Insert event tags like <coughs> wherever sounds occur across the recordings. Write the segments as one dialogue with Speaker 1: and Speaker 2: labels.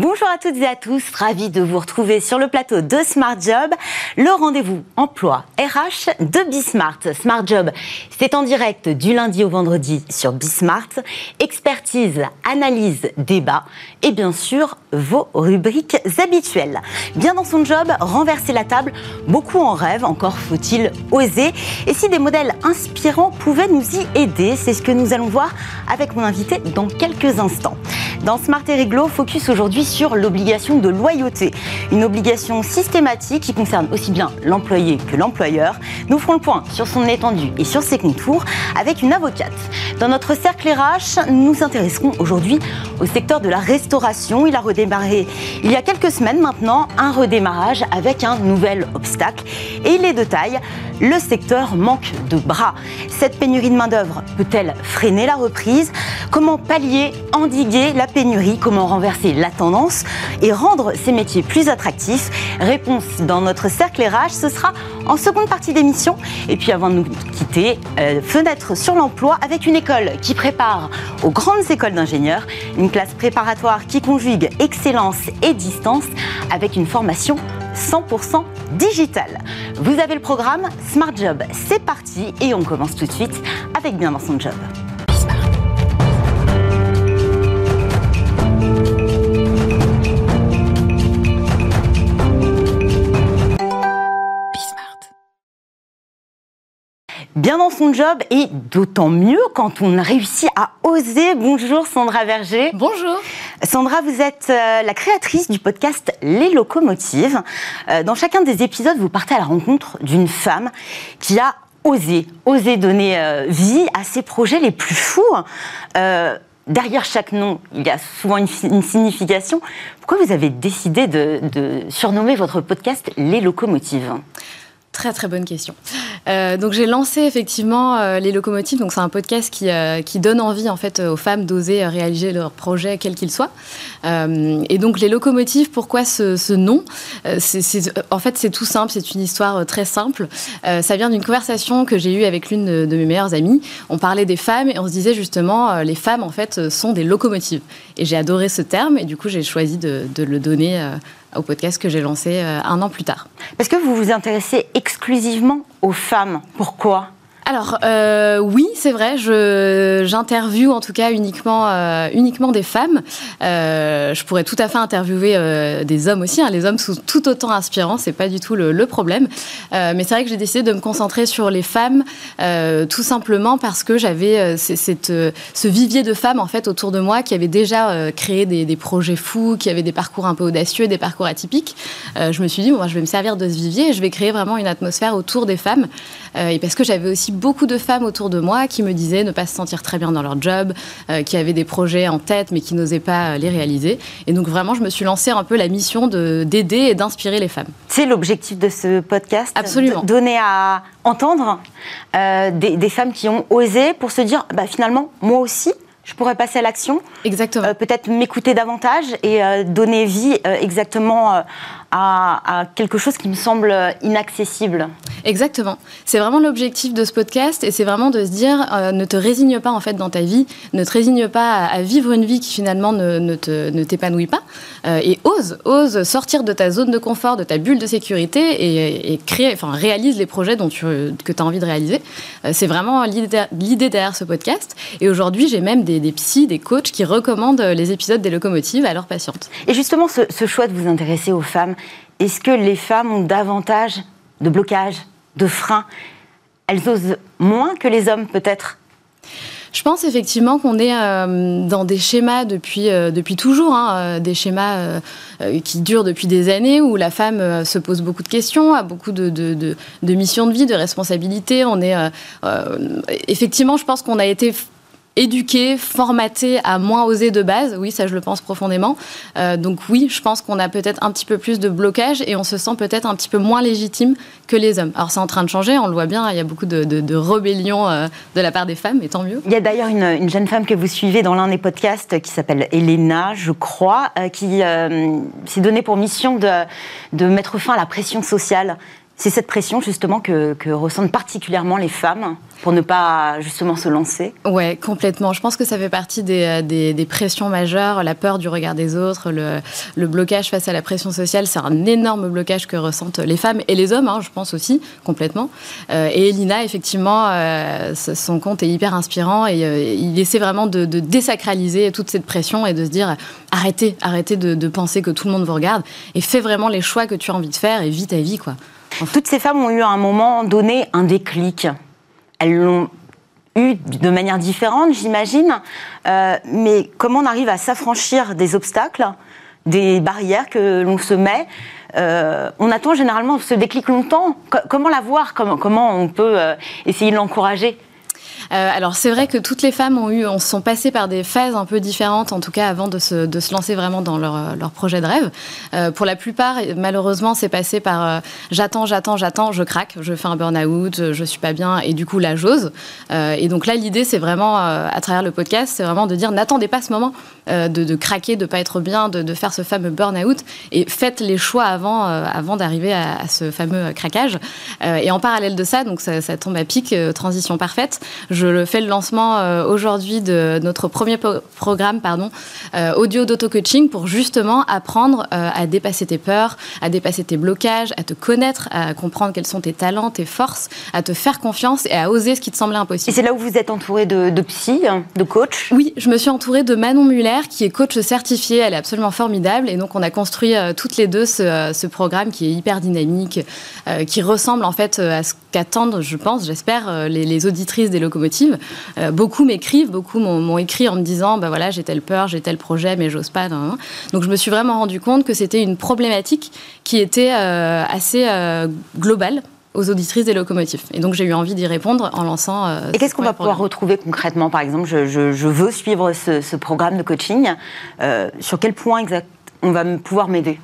Speaker 1: Bonjour à toutes et à tous, ravi de vous retrouver sur le plateau de Smart Job, le rendez-vous emploi RH de Bismart. Smart Job, c'est en direct du lundi au vendredi sur Bismart. Expertise, analyse, débat et bien sûr vos rubriques habituelles. Bien dans son job, renverser la table, beaucoup en rêve, encore faut-il oser. Et si des modèles inspirants pouvaient nous y aider, c'est ce que nous allons voir avec mon invité dans quelques instants. Dans Smart et Réglo, focus aujourd'hui sur l'obligation de loyauté. Une obligation systématique qui concerne aussi bien l'employé que l'employeur. Nous ferons le point sur son étendue et sur ses contours avec une avocate. Dans notre cercle RH, nous nous intéresserons aujourd'hui au secteur de la restauration. Il a redémarré il y a quelques semaines maintenant, un redémarrage avec un nouvel obstacle. Et il est de taille, le secteur manque de bras. Cette pénurie de main-d'œuvre peut-elle freiner la reprise? Comment pallier, endiguer la pénurie? Comment renverser la tendance et rendre ces métiers plus attractifs? Réponse dans notre cercle Ce sera en seconde partie d'émission. Et puis avant de nous quitter, euh, fenêtre sur l'emploi avec une école qui prépare aux grandes écoles d'ingénieurs, une classe préparatoire qui conjugue excellence et distance avec une formation 100% digitale. Vous avez le programme Smart Job, c'est parti et on commence tout de suite avec Bien dans son job. Bien dans son job et d'autant mieux quand on réussit à oser. Bonjour Sandra Verger.
Speaker 2: Bonjour.
Speaker 1: Sandra, vous êtes euh, la créatrice du podcast Les Locomotives. Euh, dans chacun des épisodes, vous partez à la rencontre d'une femme qui a osé, osé donner euh, vie à ses projets les plus fous. Derrière chaque nom, il y a souvent une, signification. Pourquoi vous avez décidé de, de surnommer votre podcast Les Locomotives?
Speaker 2: Très très bonne question. Euh, donc j'ai lancé effectivement euh, les locomotives. Donc c'est un podcast qui, euh, qui donne envie en fait aux femmes d'oser réaliser leurs projets quels qu'ils soient. et donc les locomotives, pourquoi ce, nom? En fait c'est tout simple, c'est une histoire très simple. ça vient d'une conversation que j'ai eue avec l'une de, de, mes meilleures amies. On parlait des femmes et on se disait justement les femmes en fait sont des locomotives. Et j'ai adoré ce terme et du coup j'ai choisi de, de le donner au podcast que j'ai lancé euh, un an plus tard.
Speaker 1: Parce que vous vous intéressez exclusivement aux femmes? Pourquoi?
Speaker 2: Alors euh, oui, c'est vrai, j'interviewe en tout cas uniquement, euh, uniquement des femmes. Euh, je pourrais tout à fait interviewer des hommes aussi. Hein. Les hommes sont tout autant inspirants, c'est pas du tout le, problème. mais c'est vrai que j'ai décidé de me concentrer sur les femmes, tout simplement parce que j'avais ce vivier de femmes en fait autour de moi qui avaient déjà créé des, des, projets fous, qui avaient des parcours un peu audacieux, des parcours atypiques. je me suis dit bon, moi, je vais me servir de ce vivier et je vais créer vraiment une atmosphère autour des femmes. Et parce que j'avais aussi beaucoup de femmes autour de moi qui me disaient ne pas se sentir très bien dans leur job, euh, qui avaient des projets en tête mais qui n'osaient pas euh, les réaliser. Et donc vraiment, je me suis lancée un peu la mission d'aider et d'inspirer les femmes.
Speaker 1: C'est l'objectif de ce podcast
Speaker 2: Absolument.
Speaker 1: Donner à entendre euh, des, femmes qui ont osé pour se dire, bah, finalement, moi aussi, je pourrais passer à l'action.
Speaker 2: Exactement.
Speaker 1: Peut-être m'écouter davantage et donner vie exactement à, quelque chose qui me semble inaccessible.
Speaker 2: Exactement. C'est vraiment l'objectif de ce podcast et c'est vraiment de se dire euh, ne te résigne pas en fait dans ta vie, ne te résigne pas à, vivre une vie qui finalement ne, ne t'épanouit pas euh, et ose, ose sortir de ta zone de confort, de ta bulle de sécurité et, créer, enfin réalise les projets dont tu, que tu as envie de réaliser. Euh, c'est vraiment l'idée derrière ce podcast et aujourd'hui j'ai même des, des psys, des coachs qui recommandent les épisodes des locomotives à leurs patientes.
Speaker 1: Et justement ce, ce choix de vous intéresser aux femmes, est-ce que les femmes ont davantage de blocages, de freins? Elles osent moins que les hommes peut-être?
Speaker 2: Je pense effectivement qu'on est euh, dans des schémas depuis, euh, depuis toujours, hein, euh, des schémas qui durent depuis des années, où la femme se pose beaucoup de questions, a beaucoup de, de, de, de missions de vie, de responsabilités. On est effectivement, je pense qu'on a été éduqué, formaté à moins oser de base. Oui, ça je le pense profondément. Euh, donc oui, je pense qu'on a peut-être un petit peu plus de blocage et on se sent peut-être un petit peu moins légitime que les hommes. Alors c'est en train de changer, on le voit bien, il y a beaucoup de, de, rébellion euh, de la part des femmes, et tant mieux.
Speaker 1: Il y a d'ailleurs une, jeune femme que vous suivez dans l'un des podcasts qui s'appelle Elena, je crois, euh, qui s'est donnée pour mission de, de mettre fin à la pression sociale c'est cette pression justement que, ressentent particulièrement les femmes pour ne pas justement se lancer
Speaker 2: Ouais, complètement. Je pense que ça fait partie des, des, pressions majeures, la peur du regard des autres, le, blocage face à la pression sociale, c'est un énorme blocage que ressentent les femmes et les hommes, hein, je pense aussi, complètement. Euh, et Elina, effectivement, euh, son compte est hyper inspirant et euh, il essaie vraiment de, désacraliser toute cette pression et de se dire arrêtez, arrêtez de, de penser que tout le monde vous regarde et fais vraiment les choix que tu as envie de faire et vis ta vie, quoi.
Speaker 1: Toutes ces femmes ont eu à un moment donné un déclic. Elles l'ont eu de manière différente, j'imagine. Euh, mais comment on arrive à s'affranchir des obstacles, des barrières que l'on se met euh, On attend généralement ce déclic longtemps. comment l'avoir comment, comment on peut euh, essayer de l'encourager?
Speaker 2: Euh, alors c'est vrai que toutes les femmes ont eu, on sont passées par des phases un peu différentes, en tout cas avant de se, de se lancer vraiment dans leur, leur projet de rêve. Euh, pour la plupart, malheureusement, c'est passé par euh, j'attends, j'attends, j'attends, je craque, je fais un burn-out, je suis pas bien, et du coup là j'ose. et donc là l'idée c'est vraiment à travers le podcast, c'est vraiment de dire n'attendez pas ce moment de, de, craquer, de pas être bien, de, de faire ce fameux burn-out, et faites les choix avant, avant d'arriver à, ce fameux craquage. et en parallèle de ça, donc ça, tombe à pic, transition parfaite. Fais le lancement euh, aujourd'hui de notre premier programme pardon, euh, audio d'auto-coaching pour justement apprendre euh, à dépasser tes peurs, à dépasser tes blocages, à te connaître, à comprendre quels sont tes talents, tes forces, à te faire confiance et à oser ce qui te semblait impossible.
Speaker 1: Et c'est là où vous êtes entourée de, de psy, de coach?
Speaker 2: Oui, je me suis entourée de Manon Muller qui est coach certifiée. Elle est absolument formidable et donc on a construit toutes les deux ce, programme qui est hyper dynamique, qui ressemble en fait à ce qu'attendent, je pense, j'espère, les, les auditrices des locomotives euh, beaucoup m'écrivent, beaucoup m'ont écrit en me disant bah voilà, j'ai telle peur, j'ai tel projet, mais j'ose pas. Donc je me suis vraiment rendu compte que c'était une problématique qui était euh, assez euh, globale aux auditrices des locomotives. Et donc j'ai eu envie d'y répondre en lançant.
Speaker 1: et qu'est-ce qu'on va pouvoir retrouver concrètement? Par exemple, je, veux suivre ce, programme de coaching. sur quel point exact on va pouvoir m'aider?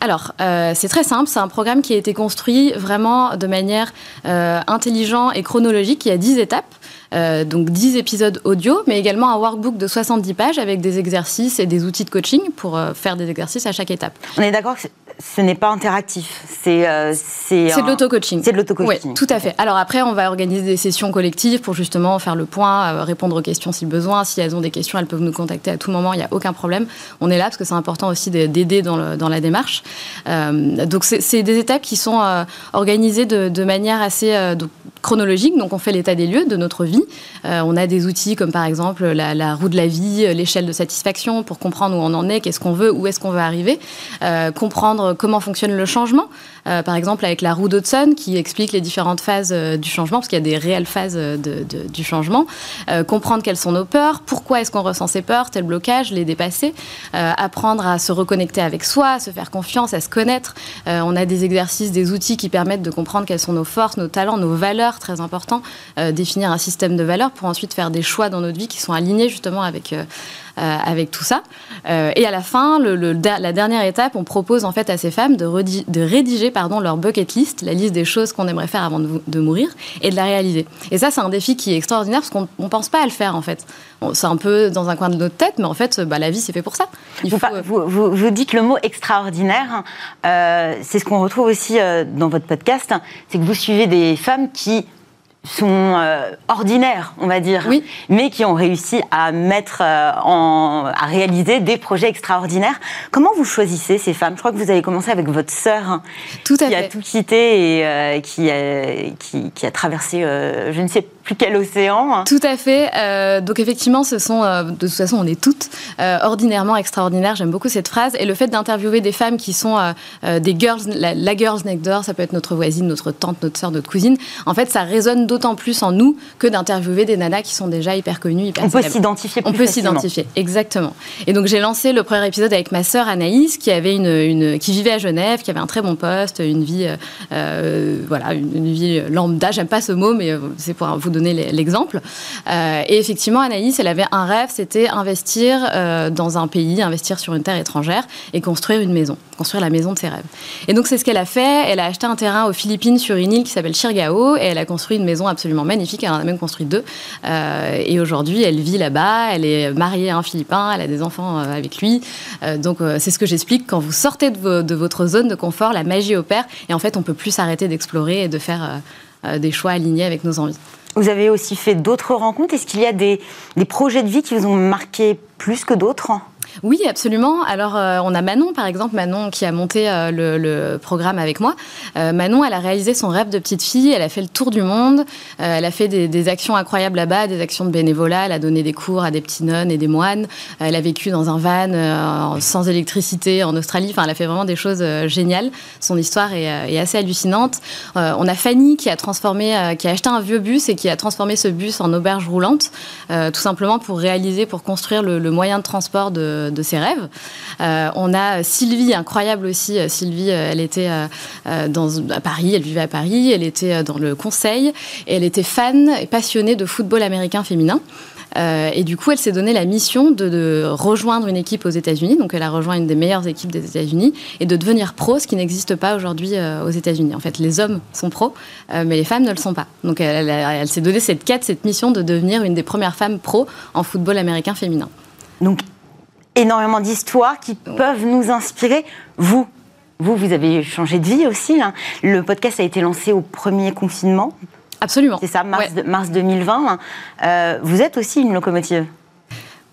Speaker 2: Alors, c'est très simple. C'est un programme qui a été construit vraiment de manière intelligente et chronologique. Il y a 10 étapes. Euh, donc 10 épisodes audio, mais également un workbook de 70 pages avec des exercices et des outils de coaching pour euh, faire des exercices à chaque étape.
Speaker 1: On est d'accord que ce n'est pas interactif, c'est
Speaker 2: euh, c'est de l'auto-coaching.
Speaker 1: C'est de l'auto-coaching.
Speaker 2: Oui, tout à fait. Alors après, on va organiser des sessions collectives pour justement faire le point, répondre aux questions si besoin. Si elles ont des questions, elles peuvent nous contacter à tout moment, il n'y a aucun problème. On est là parce que c'est important aussi d'aider dans, dans, la démarche. donc c'est des étapes qui sont organisées de, de, manière assez chronologique, donc on fait l'état des lieux de notre vie. Euh, on a des outils comme par exemple la, roue de la vie, l'échelle de satisfaction pour comprendre où on en est, qu'est-ce qu'on veut, où est-ce qu'on veut arriver, euh, comprendre comment fonctionne le changement. Euh, par exemple avec la roue d'Hudson qui explique les différentes phases du changement, parce qu'il y a des réelles phases du changement. comprendre quelles sont nos peurs, pourquoi est-ce qu'on ressent ces peurs, tel blocage, les dépasser. apprendre à se reconnecter avec soi, à se faire confiance, à se connaître. on a des exercices, des outils qui permettent de comprendre quelles sont nos forces, nos talents, nos valeurs très important, euh, définir un système de valeurs pour ensuite faire des choix dans notre vie qui sont alignés justement avec, euh, euh, avec tout ça. et à la fin, le, la dernière étape, on propose en fait à ces femmes de, de rédiger pardon, leur bucket list, la liste des choses qu'on aimerait faire avant de, mourir, et de la réaliser. Et ça, c'est un défi qui est extraordinaire parce qu'on ne pense pas à le faire en fait. C'est un peu dans un coin de notre tête, mais en fait, bah, la vie, c'est fait pour ça.
Speaker 1: Il vous, vous, vous, dites le mot extraordinaire. c'est ce qu'on retrouve aussi dans votre podcast. C'est que vous suivez des femmes qui sont euh, ordinaires, on va dire,
Speaker 2: oui.
Speaker 1: mais qui ont réussi à mettre euh, en, à réaliser des projets extraordinaires. Comment vous choisissez ces femmes? Je crois que vous avez commencé avec votre sœur, qui a tout quitté et euh, qui, a, qui, qui, a traversé, je ne sais plus quel océan.
Speaker 2: Tout à fait. Euh, donc effectivement, ce sont, euh, de toute façon, on est toutes euh, ordinairement extraordinaires. J'aime beaucoup cette phrase. Et le fait d'interviewer des femmes qui sont des girls, la, girls next door, ça peut être notre voisine, notre tante, notre soeur, notre cousine. En fait, ça résonne d'autant plus en nous que d'interviewer des nanas qui sont déjà hyper connues, hyper
Speaker 1: On peut s'identifier.
Speaker 2: On peut s'identifier, exactement. Et donc j'ai lancé le premier épisode avec ma sœur Anaïs, qui avait une, une, qui vivait à Genève, qui avait un très bon poste, une vie, voilà, une, vie lambda. J'aime pas ce mot, mais c'est pour vous donner l'exemple. Euh, et effectivement, Anaïs, elle avait un rêve, c'était investir euh, dans un pays, investir sur une terre étrangère et construire une maison, construire la maison de ses rêves. Et donc c'est ce qu'elle a fait. Elle a acheté un terrain aux Philippines sur une île qui s'appelle Chirgao et elle a construit une maison absolument magnifique. Elle en a même construit deux. et aujourd'hui, elle vit là-bas. Elle est mariée à un Philippin. Elle a des enfants avec lui. donc, c'est ce que j'explique. Quand vous sortez de, de, votre zone de confort, la magie opère. Et en fait, on peut plus s'arrêter d'explorer et de faire des choix alignés avec nos envies.
Speaker 1: Vous avez aussi fait d'autres rencontres. Est-ce qu'il y a des, projets de vie qui vous ont marqué plus que d'autres?
Speaker 2: Oui, absolument. Alors, euh, on a Manon, par exemple, Manon qui a monté euh, le, programme avec moi. Euh, Manon, elle a réalisé son rêve de petite fille, elle a fait le tour du monde, elle a fait des, actions incroyables là-bas, des actions de bénévolat, elle a donné des cours à des petits nonnes et des moines, elle a vécu dans un van sans électricité en Australie, enfin, elle a fait vraiment des choses géniales. Son histoire est, assez hallucinante. on a Fanny qui a transformé, qui a acheté un vieux bus et qui a transformé ce bus en auberge roulante, tout simplement pour réaliser, pour construire le moyen de transport de de, ses rêves. Euh, on a Sylvie, incroyable aussi. Sylvie, euh, elle était euh, à Paris, elle vivait à Paris, elle était dans le conseil elle était fan et passionnée de football américain féminin. et du coup, elle s'est donné la mission de, rejoindre une équipe aux États-Unis. Donc, elle a rejoint une des meilleures équipes des États-Unis et de devenir pro, ce qui n'existe pas aujourd'hui aux États-Unis. En fait, les hommes sont pros, mais les femmes ne le sont pas. Donc, elle, elle s'est donné cette quête, cette mission de devenir une des premières femmes pro en football américain féminin.
Speaker 1: Donc, énormément d'histoires qui peuvent nous inspirer. Vous, vous, vous avez changé de vie aussi. Hein. Le podcast a été lancé au premier confinement.
Speaker 2: Absolument.
Speaker 1: C'est ça, mars, mars 2020. Euh, vous êtes aussi une locomotive.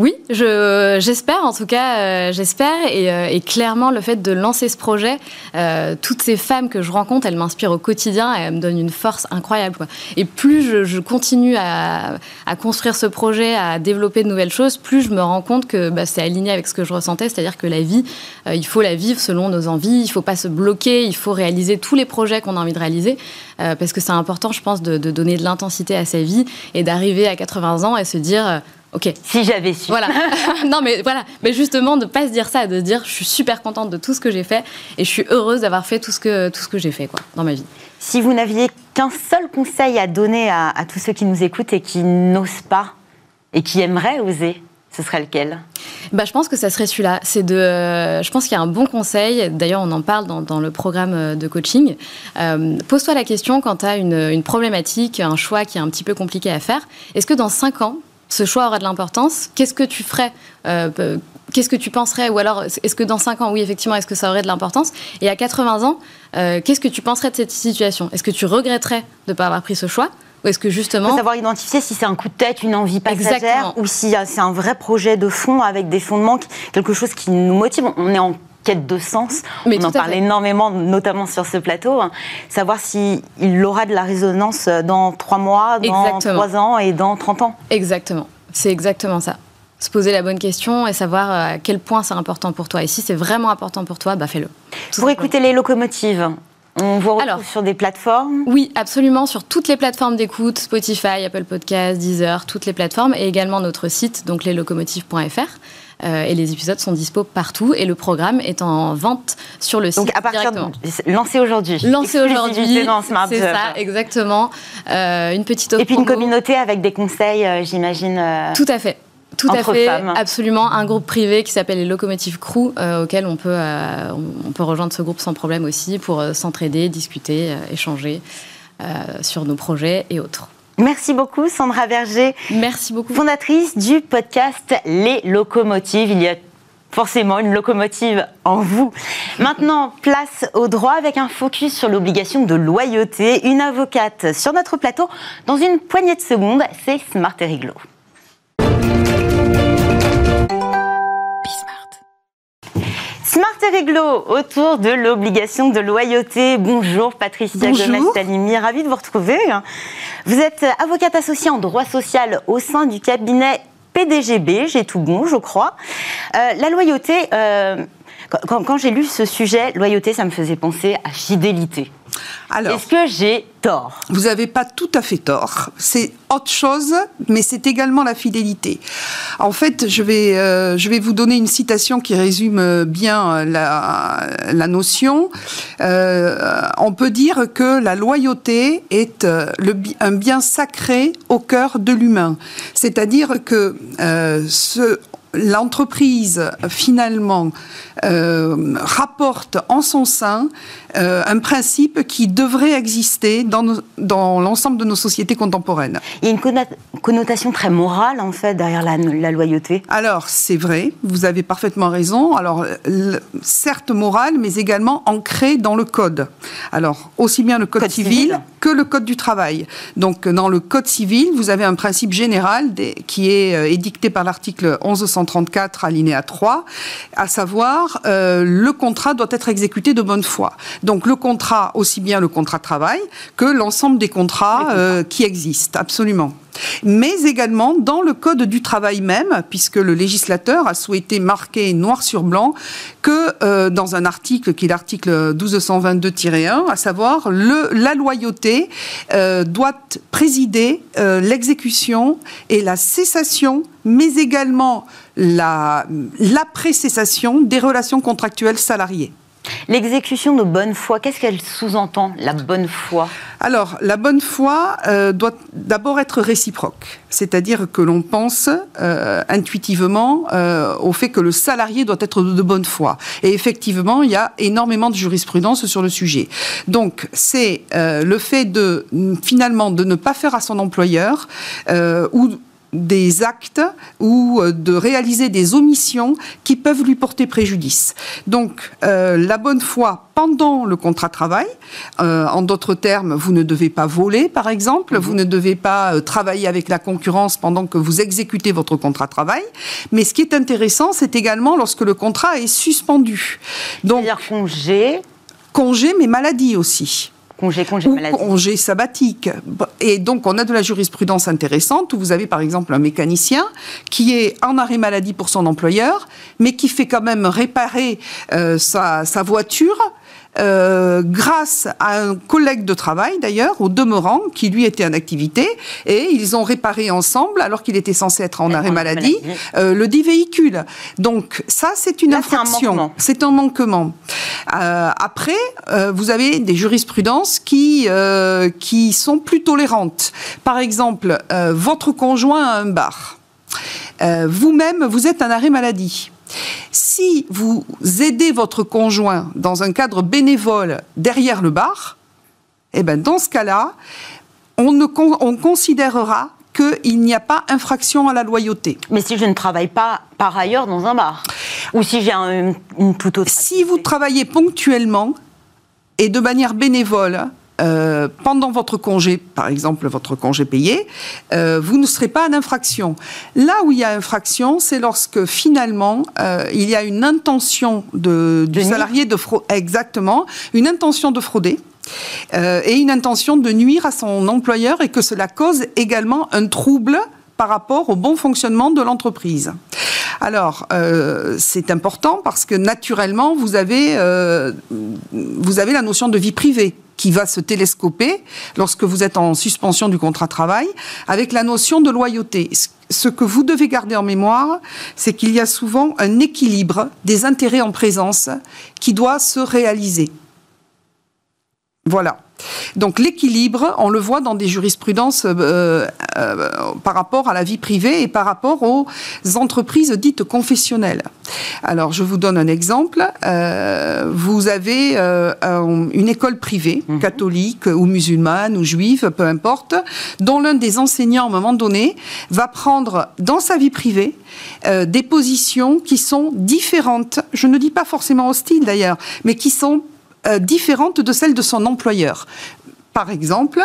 Speaker 2: Oui, j'espère en tout cas, euh, j'espère. Euh, et, clairement, le fait de lancer ce projet, euh, toutes ces femmes que je rencontre, elles m'inspirent au quotidien et elles me donnent une force incroyable. Et plus je, continue à, construire ce projet, à développer de nouvelles choses, plus je me rends compte que bah, c'est aligné avec ce que je ressentais, c'est-à-dire que la vie, il faut la vivre selon nos envies, il ne faut pas se bloquer, il faut réaliser tous les projets qu'on a envie de réaliser, parce que c'est important, je pense, de, de donner de l'intensité à sa vie et d'arriver à 80 ans et se dire Ok.
Speaker 1: Si j'avais su.
Speaker 2: Voilà. <laughs> non, mais voilà. Mais justement, de pas se dire ça, de se dire, je suis super contente de tout ce que j'ai fait et je suis heureuse d'avoir fait tout ce que tout ce que j'ai fait, quoi, dans ma vie.
Speaker 1: Si vous n'aviez qu'un seul conseil à donner à, tous ceux qui nous écoutent et qui n'osent pas et qui aimeraient oser, ce serait lequel?
Speaker 2: Bah, je pense que ça serait celui-là. C'est de, je pense qu'il y a un bon conseil. D'ailleurs, on en parle dans, le programme de coaching. Euh, pose-toi la question quand tu as une, une, problématique, un choix qui est un petit peu compliqué à faire. Est-ce que dans 5 ans, ce choix aura de l'importance. Qu'est-ce que tu ferais euh, Qu'est-ce que tu penserais Ou alors, est-ce que dans 5 ans, oui, effectivement, est-ce que ça aurait de l'importance? Et à 80 ans, euh, qu'est-ce que tu penserais de cette situation? Est-ce que tu regretterais de ne pas avoir pris ce choix? Ou est-ce que justement.
Speaker 1: savoir identifier si c'est un coup de tête, une envie passagère, ou si c'est un vrai projet de fond avec des fondements, quelque chose qui nous motive. On est en quête de sens. On en parle énormément, notamment sur ce plateau. Hein. Savoir s'il aura de la résonance dans trois mois, dans trois ans et dans 30 ans.
Speaker 2: Exactement. C'est exactement ça. Se poser la bonne question et savoir euh, à quel point c'est important pour toi. Et si c'est vraiment important pour toi, bah fais-le.
Speaker 1: Pour écouter les locomotives, on vous retrouve sur des plateformes
Speaker 2: Oui, absolument, sur toutes les plateformes d'écoute, Spotify, Apple Podcasts, Deezer, toutes les plateformes, et également notre site, donc leslocomotives.fr. Euh, et les épisodes sont dispo partout et le programme est en vente sur le site
Speaker 1: Donc à partir. De, lancé aujourd'hui.
Speaker 2: Lancé aujourd'hui. C'est ça, exactement. Euh, une petite
Speaker 1: Et puis une communauté avec des conseils, euh, j'imagine.
Speaker 2: Tout à fait. Tout à fait, absolument. Un groupe privé qui s'appelle les Locomotive Crew, auquel on peut, on peut rejoindre ce groupe sans problème aussi pour s'entraider, discuter, échanger sur nos projets et autres.
Speaker 1: Merci beaucoup, Sandra Berger.
Speaker 2: Merci beaucoup.
Speaker 1: Fondatrice du podcast Les Locomotives. Il y a forcément une locomotive en vous. Maintenant, place au droit avec un focus sur l'obligation de loyauté. Une avocate sur notre plateau dans une poignée de secondes, c'est Smart et Riglo. Smart et Réglo, autour de l'obligation de loyauté. Bonjour Patricia Gomez-Talimi, ravie de vous retrouver. Vous êtes avocate associée en droit social au sein du cabinet PDGB, j'ai tout bon, je crois. Euh, la loyauté, euh, quand, j'ai lu ce sujet, loyauté, ça me faisait penser à fidélité. Alors, est-ce que j'ai tort?
Speaker 3: Vous n'avez pas tout à fait tort. C'est autre chose, mais c'est également la fidélité. En fait, je vais, euh, je vais vous donner une citation qui résume bien la, la notion. Euh, on peut dire que la loyauté est le, un bien sacré au cœur de l'humain. C'est-à-dire que ce, l'entreprise finalement rapporte en son sein un principe qui devrait exister dans, dans l'ensemble de nos sociétés contemporaines.
Speaker 1: Il y a une connotation très morale, en fait, derrière la, la loyauté.
Speaker 3: Alors, c'est vrai, vous avez parfaitement raison. Alors, certes morale, mais également ancrée dans le code. Alors, aussi bien le code, civil, que le code du travail. Donc, dans le code civil, vous avez un principe général qui est euh, édicté par l'article 1134, alinéa 3, à savoir, euh, le contrat doit être exécuté de bonne foi. Donc, le contrat, aussi bien le contrat de travail que l'ensemble des contrats, euh, qui existent, absolument mais également dans le Code du travail même, puisque le législateur a souhaité marquer noir sur blanc que euh, dans un article qui est l'article 1222-1, à savoir la loyauté euh, doit présider euh, l'exécution et la cessation, mais également la, la cessation des relations contractuelles salariées.
Speaker 1: L'exécution de bonne foi, qu'est-ce qu'elle sous-entend, la bonne foi?
Speaker 3: Alors, la bonne foi euh, doit d'abord être réciproque, c'est-à-dire que l'on pense euh, intuitivement euh, au fait que le salarié doit être de bonne foi. Et effectivement, il y a énormément de jurisprudence sur le sujet. Donc, c'est le fait de, finalement, de ne pas faire à son employeur ou des actes ou euh, de réaliser des omissions qui peuvent lui porter préjudice. Donc, euh, la bonne foi pendant le contrat de travail, euh, en d'autres termes, vous ne devez pas voler, par exemple, vous ne devez pas travailler avec la concurrence pendant que vous exécutez votre contrat de travail. Mais ce qui est intéressant, c'est également lorsque le contrat est suspendu.
Speaker 1: Donc, congé
Speaker 3: Congé, mais maladie aussi.
Speaker 1: Congé, congé maladie.
Speaker 3: congé sabbatique. Et donc, on a de la jurisprudence intéressante où vous avez, par exemple, un mécanicien qui est en arrêt maladie pour son employeur, mais qui fait quand même réparer euh, sa, sa voiture euh, grâce à un collègue de travail d'ailleurs, au demeurant, qui lui était en activité, et ils ont réparé ensemble, alors qu'il était censé être en arrêt maladie, euh, le dit véhicule. Donc ça, c'est une infraction. C'est un manquement. Euh, après, vous avez des jurisprudences qui, qui sont plus tolérantes. Par exemple, votre conjoint a un bar. Vous-même, vous êtes en arrêt maladie. Si vous aidez votre conjoint dans un cadre bénévole derrière le bar, eh ben dans ce cas-là, on, on considérera qu'il n'y a pas infraction à la loyauté.
Speaker 1: Mais si je ne travaille pas par ailleurs dans un bar Ou si j'ai une toute autre...
Speaker 3: Si vous travaillez ponctuellement et de manière bénévole, euh, pendant votre congé, par exemple votre congé payé, euh, vous ne serez pas en infraction. Là où il y a infraction, c'est lorsque finalement euh, il y a une intention de, du salarié de frauder, exactement, une intention de frauder. et une intention de nuire à son employeur et que cela cause également un trouble par rapport au bon fonctionnement de l'entreprise. Alors, c'est important parce que naturellement, vous avez, vous avez la notion de vie privée qui va se télescoper lorsque vous êtes en suspension du contrat de travail, avec la notion de loyauté. Ce que vous devez garder en mémoire, c'est qu'il y a souvent un équilibre des intérêts en présence qui doit se réaliser. Voilà. Donc l'équilibre, on le voit dans des jurisprudences euh, euh, par rapport à la vie privée et par rapport aux entreprises dites confessionnelles. Alors je vous donne un exemple. Euh, vous avez une école privée, mhm. catholique ou musulmane ou juive, peu importe, dont l'un des enseignants, à un moment donné, va prendre dans sa vie privée des positions qui sont différentes. Je ne dis pas forcément hostiles d'ailleurs, mais qui sont euh, différente de celle de son employeur par exemple,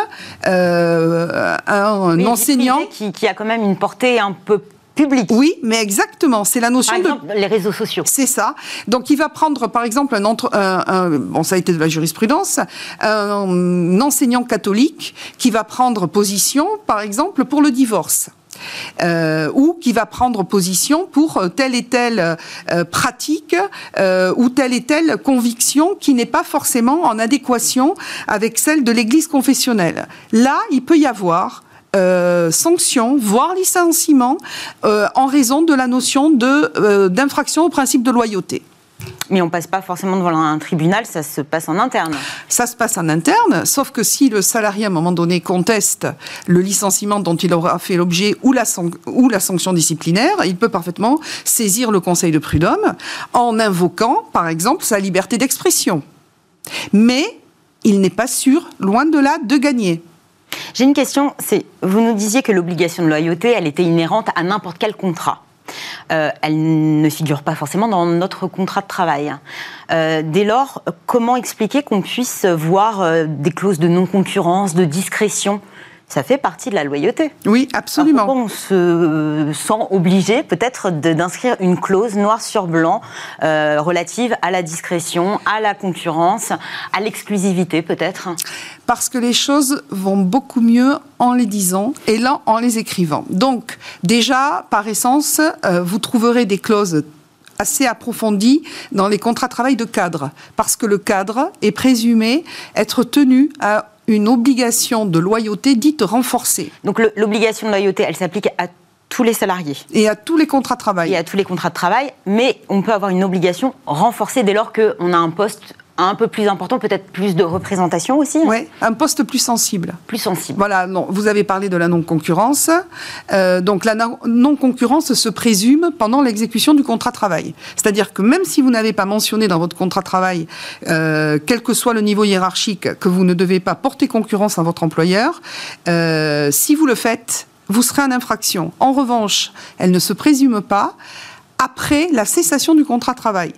Speaker 3: euh, un, enseignant
Speaker 1: qui, a quand même une portée un peu publique.
Speaker 3: Oui, mais exactement, c'est la notion
Speaker 1: par exemple, les réseaux sociaux.
Speaker 3: C'est ça. Donc, il va prendre, par exemple, un, entre, un, bon, ça a été de la jurisprudence, un enseignant catholique qui va prendre position, par exemple, pour le divorce. Euh, ou qui va prendre position pour telle et telle euh, pratique euh, ou telle et telle conviction qui n'est pas forcément en adéquation avec celle de l'Église confessionnelle. Là, il peut y avoir sanction, voire licenciement, en raison de la notion d'infraction au principe de loyauté.
Speaker 1: Mais on passe pas forcément devant un tribunal, ça se passe en interne.
Speaker 3: Ça se passe en interne, sauf que si le salarié à un moment donné conteste le licenciement dont il aura fait l'objet ou la, ou la sanction disciplinaire, il peut parfaitement saisir le Conseil de prud'homme en invoquant, par exemple, sa liberté d'expression. Mais il n'est pas sûr, loin de là, de gagner.
Speaker 1: J'ai une question, c'est vous nous disiez que l'obligation de loyauté, elle était inhérente à n'importe quel contrat. Euh, elle ne figure pas forcément dans notre contrat de travail. Euh, dès lors, comment expliquer qu'on puisse voir euh, des clauses de non-concurrence, de discrétion ça fait partie de la loyauté.
Speaker 3: Oui, absolument.
Speaker 1: pourquoi on se sent obligé peut-être d'inscrire une clause noir sur blanc euh, relative à la discrétion, à la concurrence, à l'exclusivité peut-être
Speaker 3: Parce que les choses vont beaucoup mieux en les disant et là en les écrivant. Donc déjà, par essence, euh, vous trouverez des clauses assez approfondies dans les contrats de travail de cadre, parce que le cadre est présumé être tenu à une obligation de loyauté dite renforcée.
Speaker 1: Donc l'obligation de loyauté, elle s'applique à tous les salariés.
Speaker 3: Et à tous les contrats de travail.
Speaker 1: Et à tous les contrats de travail, mais on peut avoir une obligation renforcée dès lors qu'on a un poste un peu plus important, peut-être plus de représentation aussi
Speaker 3: Oui, un poste plus sensible.
Speaker 1: Plus sensible.
Speaker 3: Voilà, non, vous avez parlé de la non-concurrence. Euh, donc la non-concurrence se présume pendant l'exécution du contrat de travail. C'est-à-dire que même si vous n'avez pas mentionné dans votre contrat de travail, euh, quel que soit le niveau hiérarchique, que vous ne devez pas porter concurrence à votre employeur, euh, si vous le faites, vous serez en infraction. En revanche, elle ne se présume pas après la cessation du contrat de travail.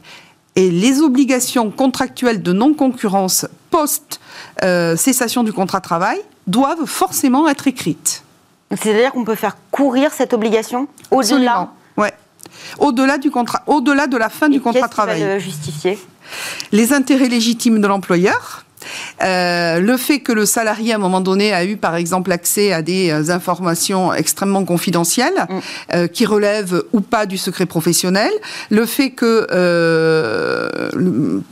Speaker 3: Et les obligations contractuelles de non-concurrence post-cessation du contrat de travail doivent forcément être écrites.
Speaker 1: C'est-à-dire qu'on peut faire courir cette obligation au-delà
Speaker 3: Ouais. Au-delà du contrat, au-delà de la fin du contrat de travail.
Speaker 1: Va le justifier?
Speaker 3: Les intérêts légitimes de l'employeur, euh, le fait que le salarié, à un moment donné, a eu, par exemple, accès à des euh, informations extrêmement confidentielles, mm. euh, qui relèvent ou pas du secret professionnel, le fait que,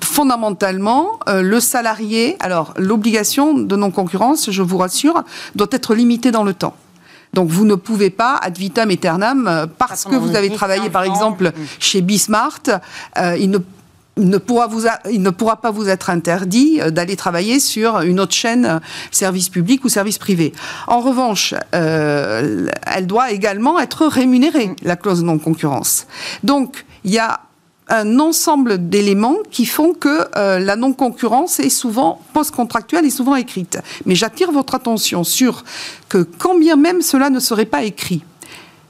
Speaker 3: fondamentalement, le salarié, alors, l'obligation de non-concurrence, je vous rassure, doit être limitée dans le temps. Donc vous ne pouvez pas, ad vitam aeternam, parce que vous avez travaillé par exemple mm. chez Bismart, il ne il ne pourra pas vous être interdit euh, d'aller travailler sur une autre chaîne, euh, service public ou service privé. En revanche, euh, elle doit également être rémunérée, la clause non-concurrence. Donc, il y a un ensemble d'éléments qui font que la non-concurrence est souvent post-contractuelle et souvent écrite. Mais j'attire votre attention sur que quand bien même cela ne serait pas écrit,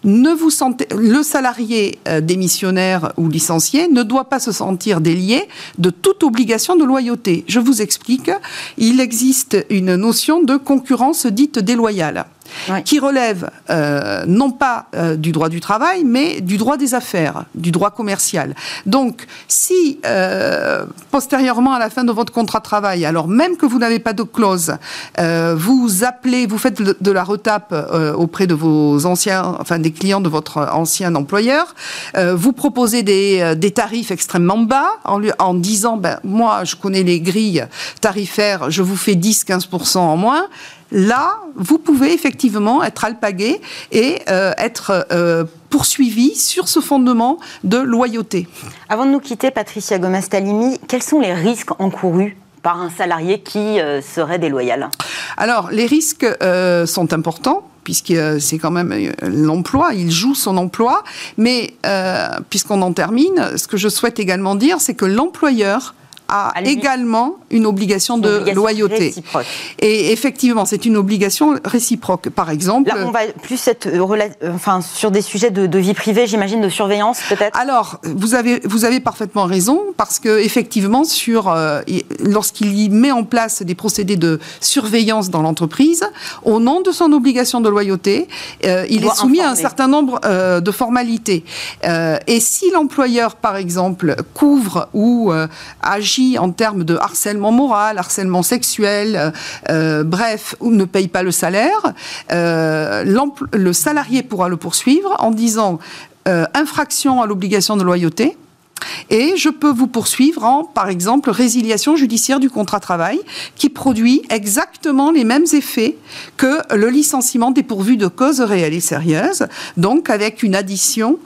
Speaker 3: le salarié euh, démissionnaire ou licencié ne doit pas se sentir délié de toute obligation de loyauté. Je vous explique, il existe une notion de concurrence dite déloyale qui relève euh, non pas euh, du droit du travail, mais du droit des affaires, du droit commercial. Donc, si euh, postérieurement à la fin de votre contrat de travail, alors même que vous n'avez pas de clause, vous appelez, vous faites de la retape auprès de vos anciens, enfin des clients de votre ancien employeur, vous proposez des, tarifs extrêmement bas en, en disant, ben, moi, je connais les grilles tarifaires, je vous fais 10-15% en moins là, vous pouvez effectivement être alpagué et euh, être euh, poursuivi sur ce fondement de loyauté.
Speaker 1: Avant de nous quitter, Patricia Gomez-Talimi, quels sont les risques encourus par un salarié qui euh, serait déloyal?
Speaker 3: Alors, les risques sont importants puisque c'est quand même l'emploi, il joue son emploi. Mais puisqu'on en termine, ce que je souhaite également dire, c'est que l'employeur a également une obligation de loyauté. Et effectivement, c'est une obligation réciproque. Par exemple.
Speaker 1: Là, on va plus être euh, euh, enfin, sur des sujets de, vie privée, j'imagine, de surveillance peut-être?
Speaker 3: Alors, vous avez, vous avez parfaitement raison, parce que effectivement, sur, euh, lorsqu'il y met en place des procédés de surveillance dans l'entreprise, au nom de son obligation de loyauté, il, est soumis à un certain nombre de formalités. et si l'employeur, par exemple, couvre ou agit en termes de harcèlement moral, harcèlement sexuel, euh, euh, bref, ou ne paye pas le salaire, euh, le salarié pourra le poursuivre en disant infraction à l'obligation de loyauté. Et je peux vous poursuivre en, par exemple, résiliation judiciaire du contrat de travail, qui produit exactement les mêmes effets que le licenciement dépourvu de cause réelle et sérieuse, donc avec une addition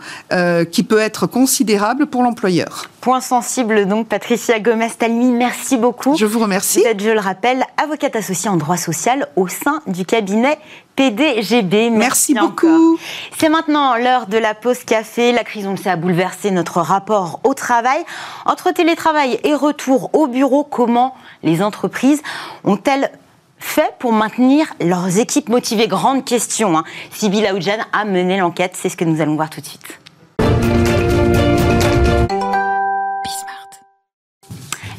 Speaker 3: qui peut être considérable pour l'employeur.
Speaker 1: Point sensible donc, Patricia Gomez-Talmy, merci beaucoup.
Speaker 3: Je vous remercie.
Speaker 1: Vous êtes, je le rappelle, avocate associée en droit social au sein du cabinet PDGB.
Speaker 3: Merci, beaucoup.
Speaker 1: C'est maintenant l'heure de la pause café. La crise, on le sait, a bouleversé notre rapport au travail. Entre télétravail et retour au bureau, comment les entreprises ont-elles fait pour maintenir leurs équipes motivées? Grande question. Hein. Sybille Aoudjan a mené l'enquête, c'est ce que nous allons voir tout de suite.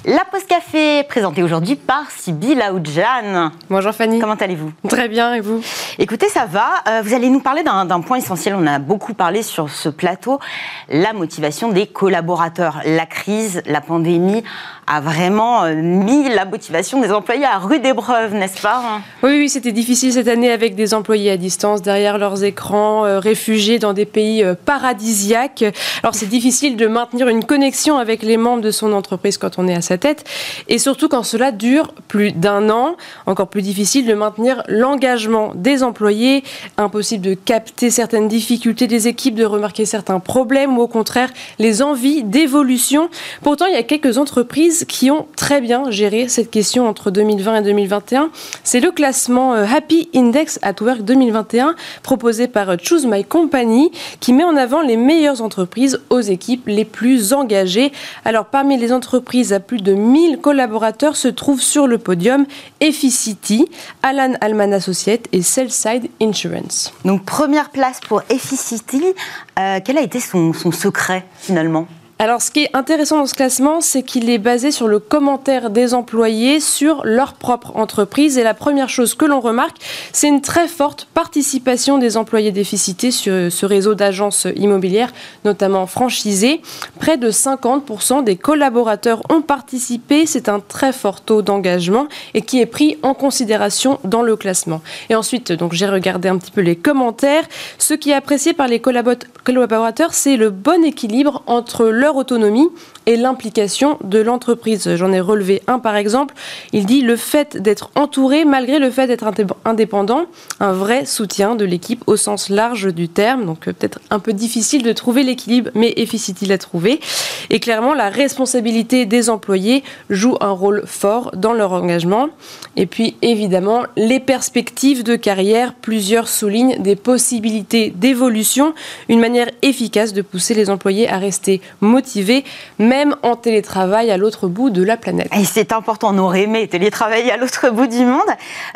Speaker 1: La pause café, présentée aujourd'hui par Sybille Aoudjan.
Speaker 4: Bonjour Fanny.
Speaker 1: Comment allez-vous?
Speaker 4: Très bien, et vous?
Speaker 1: Écoutez, ça va. Euh, vous allez nous parler d'un point essentiel. On a beaucoup parlé sur ce plateau, la motivation des collaborateurs. La crise, la pandémie a vraiment euh, mis la motivation des employés à rude épreuve, n'est-ce pas
Speaker 4: Oui, oui, c'était difficile cette année avec des employés à distance, derrière leurs écrans, euh, réfugiés dans des pays paradisiaques. Alors c'est difficile de maintenir une connexion avec les membres de son entreprise quand on est à sa tête, et surtout quand cela dure plus d'un an. Encore plus difficile de maintenir l'engagement des employés, impossible de capter certaines difficultés des équipes, de remarquer certains problèmes ou au contraire les envies d'évolution. Pourtant, il y a quelques entreprises qui ont très bien géré cette question entre 2020 et 2021. C'est le classement euh, Happy Index at Work 2021 proposé par euh, Choose My Company qui met en avant les meilleures entreprises aux équipes les plus engagées. Alors parmi les entreprises à plus de 1000 collaborateurs se trouvent sur le podium Efficity, Alan Alman Associate et Cellside Insurance.
Speaker 1: Donc première place pour Efficity. Euh, quel a été son secret finalement?
Speaker 4: Alors, ce qui est intéressant dans ce classement, c'est qu'il est basé sur le commentaire des employés sur leur propre entreprise. Et la première chose que l'on remarque, c'est une très forte participation des employés déficités sur ce réseau d'agences immobilières, notamment franchisées. Près de 50% des collaborateurs ont participé. C'est un très fort taux d'engagement et qui est pris en considération dans le classement. Et ensuite, donc j'ai regardé un petit peu les commentaires. Ce qui est apprécié par les collaborateurs, c'est le bon équilibre entre leur autonomie et l'implication de l'entreprise. J'en ai relevé un par exemple. Il dit le fait d'être entouré malgré le fait d'être indépendant, un vrai soutien de l'équipe au sens large du terme. Donc euh, peut-être un peu difficile de trouver l'équilibre, mais Efficity l'a trouvé. Et clairement, la responsabilité des employés joue un rôle fort dans leur engagement. Et puis évidemment, les perspectives de carrière, plusieurs soulignent des possibilités d'évolution, une manière efficace de pousser les employés à rester motivés, en télétravail à l'autre bout de la planète.
Speaker 1: Et c'est important, on aurait aimé télétravailler à l'autre bout du monde.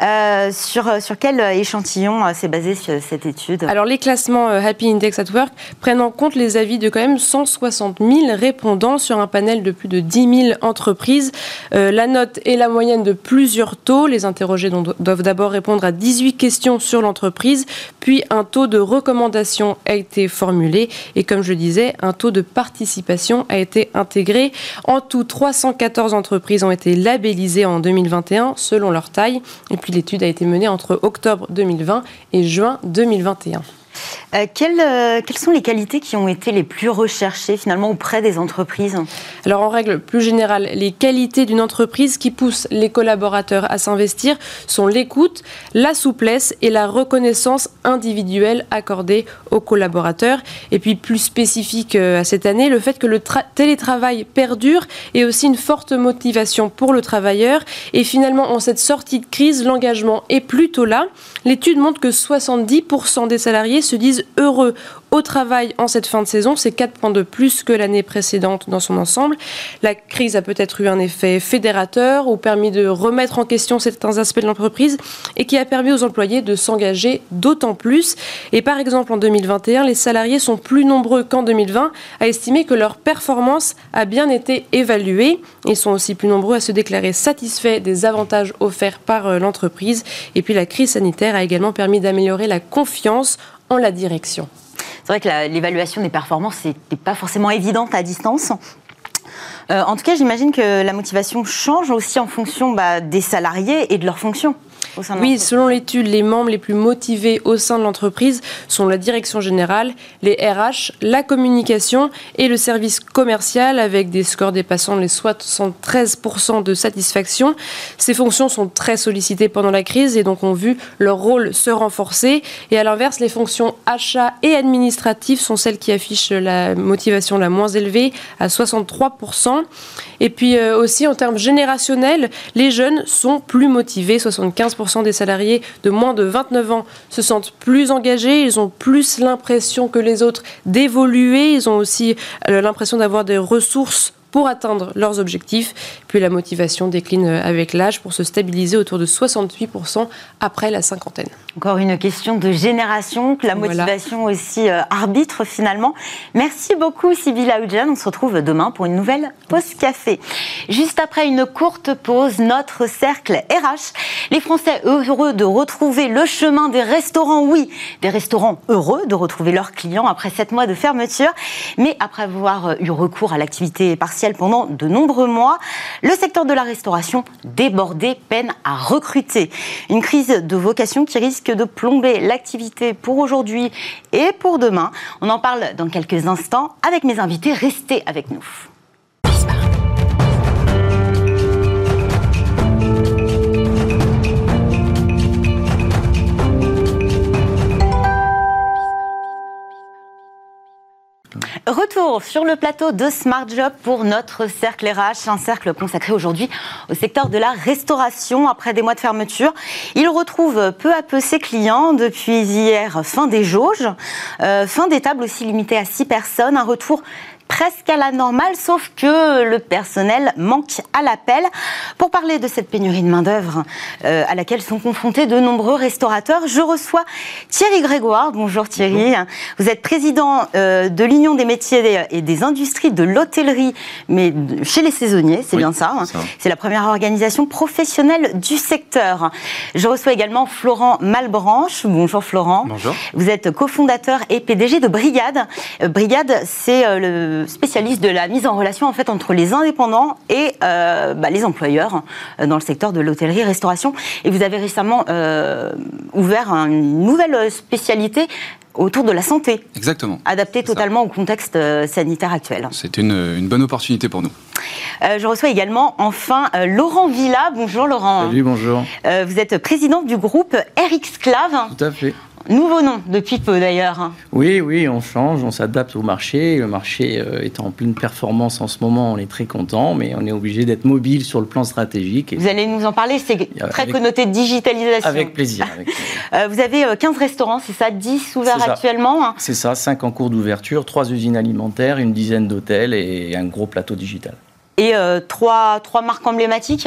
Speaker 1: Euh, sur, sur quel échantillon euh, s'est basée cette étude
Speaker 4: Alors les classements euh, Happy Index at Work prennent en compte les avis de quand même 160 000 répondants sur un panel de plus de 10 000 entreprises. la note est la moyenne de plusieurs taux. Les interrogés doivent d'abord répondre à 18 questions sur l'entreprise, puis un taux de recommandation a été formulé et comme je disais, un taux de participation a été intégré. En tout, 314 entreprises ont été labellisées en 2021 selon leur taille. Et puis l'étude a été menée entre octobre 2020 et juin 2021.
Speaker 1: Euh, quelles, euh, quelles, sont les qualités qui ont été les plus recherchées finalement auprès des entreprises
Speaker 4: Alors en règle plus générale, les qualités d'une entreprise qui poussent les collaborateurs à s'investir sont l'écoute, la souplesse et la reconnaissance individuelle accordée aux collaborateurs. Et puis plus spécifique euh, à cette année, le fait que le télétravail perdure et aussi une forte motivation pour le travailleur. Et finalement, en cette sortie de crise, l'engagement est plutôt là. L'étude montre que 70% des salariés se disent heureux au travail en cette fin de saison. C'est 4 points de plus que l'année précédente dans son ensemble. La crise a peut-être eu un effet fédérateur ou permis de remettre en question certains aspects de l'entreprise et qui a permis aux employés de s'engager d'autant plus. Et par exemple, en 2021, les salariés sont plus nombreux qu'en 2020 à estimer que leur performance a bien été évaluée. Ils sont aussi plus nombreux à se déclarer satisfaits des avantages offerts par euh, l'entreprise. Et puis la crise sanitaire a également permis d'améliorer la confiance en la direction.
Speaker 1: C'est vrai que l'évaluation des performances n'était pas forcément évidente à distance. Euh, en tout cas, j'imagine que la motivation change aussi en fonction bah, des salariés et de leurs fonctions. Au sein de
Speaker 4: Oui, selon l'étude, les membres les plus motivés au sein de l'entreprise sont la direction générale, les RH, la communication et le service commercial avec des scores dépassant les 73% de satisfaction. Ces fonctions sont très sollicitées pendant la crise et donc ont vu leur rôle se renforcer. Et à l'inverse, les fonctions achat et administratives sont celles qui affichent la motivation la moins élevée à 63%. Et puis euh, aussi en termes générationnels, les jeunes sont plus motivés. 75% des salariés de moins de 29 ans se sentent plus engagés. Ils ont plus l'impression que les autres d'évoluer. Ils ont aussi euh, l'impression d'avoir des ressources pour atteindre leurs objectifs. Puis la motivation décline avec l'âge pour se stabiliser autour de 68% après la cinquantaine.
Speaker 1: Encore une question de génération, que la motivation aussi euh, arbitre finalement. Merci beaucoup Sybille Aoudjan. On se retrouve demain pour une nouvelle pause café. Juste après une courte pause, notre cercle RH. Les Français heureux de retrouver le chemin des restaurants, oui, des restaurants heureux de retrouver leurs clients après sept mois de fermeture, mais après avoir eu recours à l'activité partielle pendant de nombreux mois, le secteur de la restauration débordé peine à recruter. Une crise de vocation qui risque de plomber l'activité pour aujourd'hui et pour demain. On en parle dans quelques instants avec mes invités. Restez avec nous. Retour sur le plateau de Smart Job pour notre cercle RH, un cercle consacré aujourd'hui au secteur de la restauration. Après des mois de fermeture, il retrouve peu à peu ses clients depuis hier fin des jauges, euh, fin des tables aussi limitées à 6 personnes, un retour presque à la normale, sauf que le personnel manque à l'appel. Pour parler de cette pénurie de main-d'œuvre euh, à laquelle sont confrontés de nombreux restaurateurs, je reçois Thierry Grégoire. Bonjour Thierry. Vous êtes président euh, de l'Union des métiers et des industries de l'hôtellerie, mais chez les saisonniers, c'est bien ça. Hein. C'est la première organisation professionnelle du secteur. Je reçois également Florent Malbranche. Bonjour Florent.
Speaker 5: Bonjour.
Speaker 1: Vous êtes cofondateur et PDG de Brigade. Euh, Brigade, c'est le spécialiste de la mise en relation en fait entre les indépendants et euh, bah, les employeurs euh, dans le secteur de l'hôtellerie-restauration. Et vous avez récemment euh, ouvert une nouvelle spécialité autour de la santé.
Speaker 5: Exactement.
Speaker 1: Adaptée totalement au contexte sanitaire actuel.
Speaker 5: C'est une, une, bonne opportunité pour nous.
Speaker 1: je reçois également enfin Laurent Villa. Bonjour Laurent.
Speaker 6: Salut, bonjour.
Speaker 1: vous êtes président du groupe RX Clave.
Speaker 6: Tout à fait.
Speaker 1: Nouveau nom depuis peu d'ailleurs.
Speaker 6: Oui, oui, on change, on s'adapte au marché. Le marché euh, est en pleine performance en ce moment, on est très content, mais on est obligé d'être mobile sur le plan stratégique.
Speaker 1: Vous allez nous en parler, c'est très connoté digitalisation.
Speaker 6: Avec <laughs> plaisir.
Speaker 1: Euh, vous avez 15 euh, restaurants, c'est ça? 10 ouverts actuellement
Speaker 6: C'est ça, 5 en cours d'ouverture, 3 usines alimentaires, une dizaine d'hôtels et un gros plateau digital.
Speaker 1: Et euh, trois, trois marques emblématiques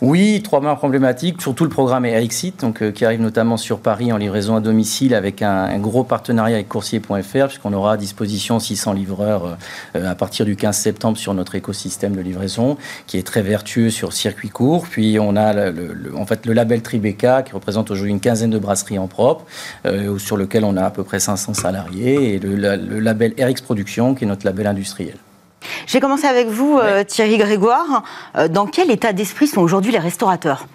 Speaker 6: Oui, trois marques emblématiques, surtout le programme Erixit, donc, euh, qui arrive notamment sur Paris en livraison à domicile avec un, gros partenariat avec coursier.fr, puisqu'on aura à disposition 600 livreurs euh, à partir du 15 septembre sur notre écosystème de livraison, qui est très vertueux sur circuit court. Puis on a le, en fait, le label Tribeca, qui représente aujourd'hui une quinzaine de brasseries en propre, sur lequel on a à peu près 500 salariés, et le, le label RX Production, qui est notre label industriel.
Speaker 1: Je vais commencer avec vous, euh, Thierry Grégoire. Euh, dans quel état d'esprit sont aujourd'hui les restaurateurs?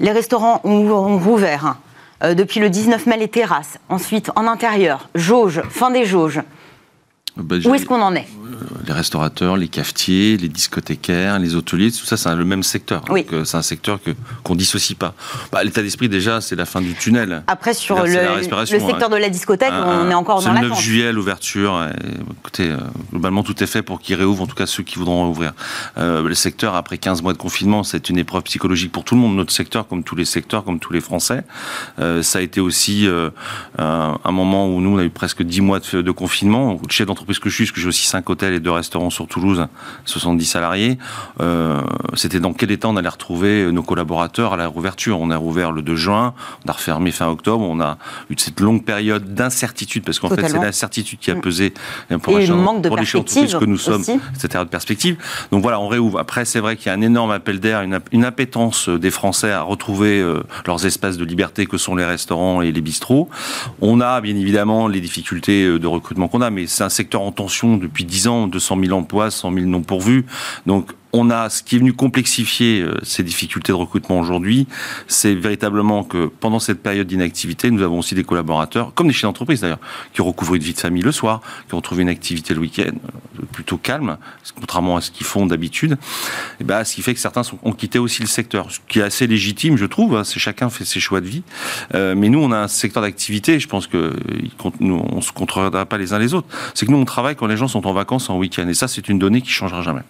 Speaker 1: Les restaurants ont, rouvert hein. euh, depuis le 19 mai les terrasses. Ensuite, en intérieur, jauge, fin des jauges. Bah, Où est-ce qu'on en est?
Speaker 5: Les restaurateurs, les cafetiers, les discothécaires, les hôteliers, tout ça, c'est le même secteur.
Speaker 1: Oui.
Speaker 5: Euh, c'est un secteur que qu'on dissocie pas. Bah, L'état d'esprit, déjà, c'est la fin du tunnel.
Speaker 1: Après, sur le, secteur de la discothèque, on est encore dans.
Speaker 5: C'est le 9 juillet, l'ouverture. Écoutez, euh, globalement, tout est fait pour qu'ils réouvrent, en tout cas ceux qui voudront ouvrir. Euh, le secteur, après 15 mois de confinement, c'est une épreuve psychologique pour tout le monde, notre secteur, comme tous les secteurs, comme tous les Français. ça a été aussi un moment où nous, on a eu presque 10 mois de, de confinement. Le chef d'entreprise que je suis, parce que j'ai aussi 5 hôtels et 2 restaurants sur Toulouse, 70 salariés. Euh, c'était dans quel état on allait retrouver nos collaborateurs à la réouverture? On a rouvert le 2 juin, on a refermé fin octobre, on a eu cette longue période d'incertitude, parce qu'en fait c'est l'incertitude qui a mm. pesé
Speaker 1: pour, et manque de les
Speaker 5: que nous sommes, etc. de perspective. Donc voilà, on réouvre. Après, c'est vrai qu'il y a un énorme appel d'air, une, une, appétence des Français à retrouver euh, leurs espaces de liberté que sont les restaurants et les bistrots. On a bien évidemment les difficultés euh, de recrutement qu'on a, mais c'est un secteur en tension depuis 10 ans, 200 000 emplois, 100 000 non pourvus. Donc on a ce qui est venu complexifier euh, ces difficultés de recrutement aujourd'hui, c'est véritablement que pendant cette période d'inactivité, nous avons aussi des collaborateurs, comme des chefs d'entreprise d'ailleurs, qui ont recouvré une vie de famille le soir, qui ont trouvé une activité le week-end euh, plutôt calme, contrairement à ce qu'ils font d'habitude. Et ben, ce qui fait que certains ont quitté aussi le secteur, ce qui est assez légitime, je trouve. Hein, c'est chacun fait ses choix de vie. Euh, mais nous, on a un secteur d'activité. Je pense que nous, on se contrôlera pas les uns les autres. C'est que nous, on travaille quand les gens sont en vacances en week-end. Et ça, c'est une donnée qui changera jamais.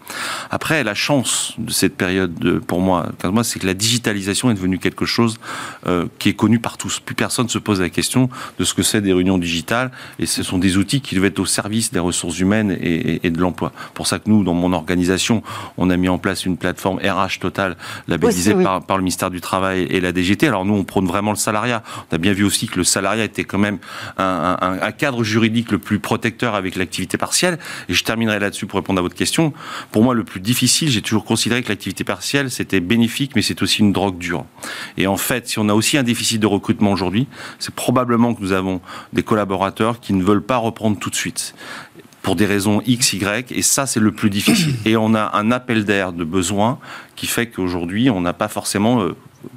Speaker 5: Après, la chance de cette période, de, pour moi, moi c'est que la digitalisation est devenue quelque chose euh, qui est connu par tous. Plus personne se pose la question de ce que c'est des réunions digitales, et ce sont des outils qui doivent être au service des ressources humaines et, de l'emploi. Pour ça que nous, dans mon organisation, on a mis en place une plateforme RH totale labellisée par, par, le ministère du Travail et la DGT. Alors nous, on prône vraiment le salariat. On a bien vu aussi que le salariat était quand même un, un, un cadre juridique le plus protecteur avec l'activité partielle. Et je terminerai là-dessus pour répondre à votre question. Pour moi, le plus difficile j'ai toujours considéré que l'activité partielle, c'était bénéfique, mais c'est aussi une drogue dure. Et en fait, si on a aussi un déficit de recrutement aujourd'hui, c'est probablement que nous avons des collaborateurs qui ne veulent pas reprendre tout de suite pour des raisons X, Y, et ça, c'est le plus difficile. Et on a un appel d'air de besoin qui fait qu'aujourd'hui, on n'a pas forcément euh,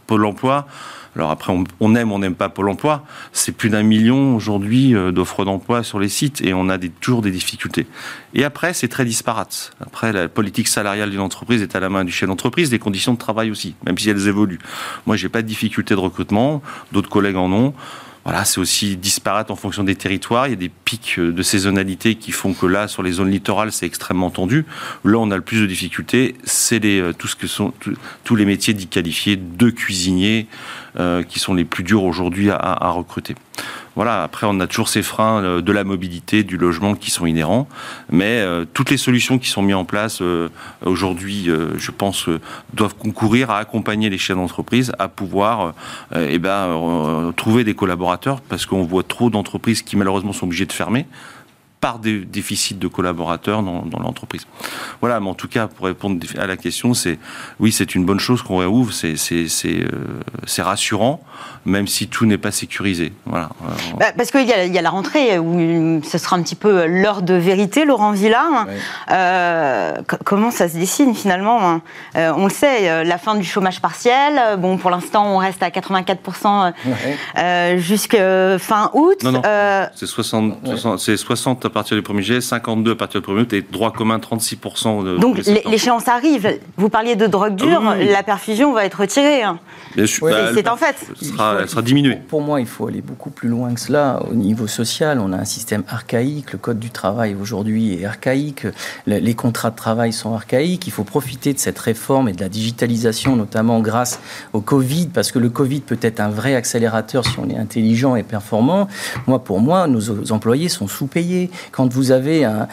Speaker 5: Pôle emploi alors après, on, aime, on n'aime pas Pôle emploi. C'est plus d'un million aujourd'hui euh, d'offres d'emploi sur les sites et on a toujours des difficultés. Et après, c'est très disparate. Après, la politique salariale d'une entreprise est à la main du chef d'entreprise, des conditions de travail aussi, même si elles évoluent. Moi, j'ai pas de difficulté de recrutement, d'autres collègues en ont. Voilà, c'est aussi disparate en fonction des territoires. Il y a des pics euh, de saisonnalité qui font que là, sur les zones littorales, c'est extrêmement tendu. Là, on a le plus de difficultés, c'est euh, tous les métiers dits qualifiés de cuisiniers, euh, qui sont les plus durs aujourd'hui à, recruter. Voilà, après on a toujours ces freins euh, de la mobilité, du logement qui sont inhérents, mais euh, toutes les solutions qui sont mises en place aujourd'hui, je pense, doivent concourir à accompagner les chefs d'entreprise à pouvoir eh ben, trouver des collaborateurs, parce qu'on voit trop d'entreprises qui malheureusement sont obligées de fermer par des déficits de collaborateurs dans, l'entreprise. Voilà, mais en tout cas, pour répondre à la question, c'est oui, c'est une bonne chose qu'on réouvre, c'est c'est rassurant, même si tout n'est pas sécurisé. Voilà.
Speaker 1: Bah, parce qu'il y, y, a la rentrée où ce sera un petit peu l'heure de vérité, Laurent Villa. Euh, comment ça se dessine finalement hein? Euh, On le sait, euh, la fin du chômage partiel. Bon, pour l'instant, on reste à 84% jusqu'à fin août.
Speaker 5: Non, non. c'est 60, 60, à partir du 1er juillet, 52 à partir du 1er août et droit commun 36%. De,
Speaker 1: Donc l'échéance arrive. Vous parliez de drogue ah dure, la perfusion va être retirée. Hein. Bah, c'est en fait.
Speaker 5: Sera, sera diminuée.
Speaker 6: Pour moi, il faut aller beaucoup plus loin que cela. Au niveau social, on a un système archaïque. Le code du travail aujourd'hui est archaïque. Les contrats de travail sont archaïques. Il faut profiter de cette réforme et de la digitalisation, notamment grâce au Covid, parce que le Covid peut être un vrai accélérateur si on est intelligent et performant. Moi, pour moi, nos employés sont sous-payés. Quand vous avez un,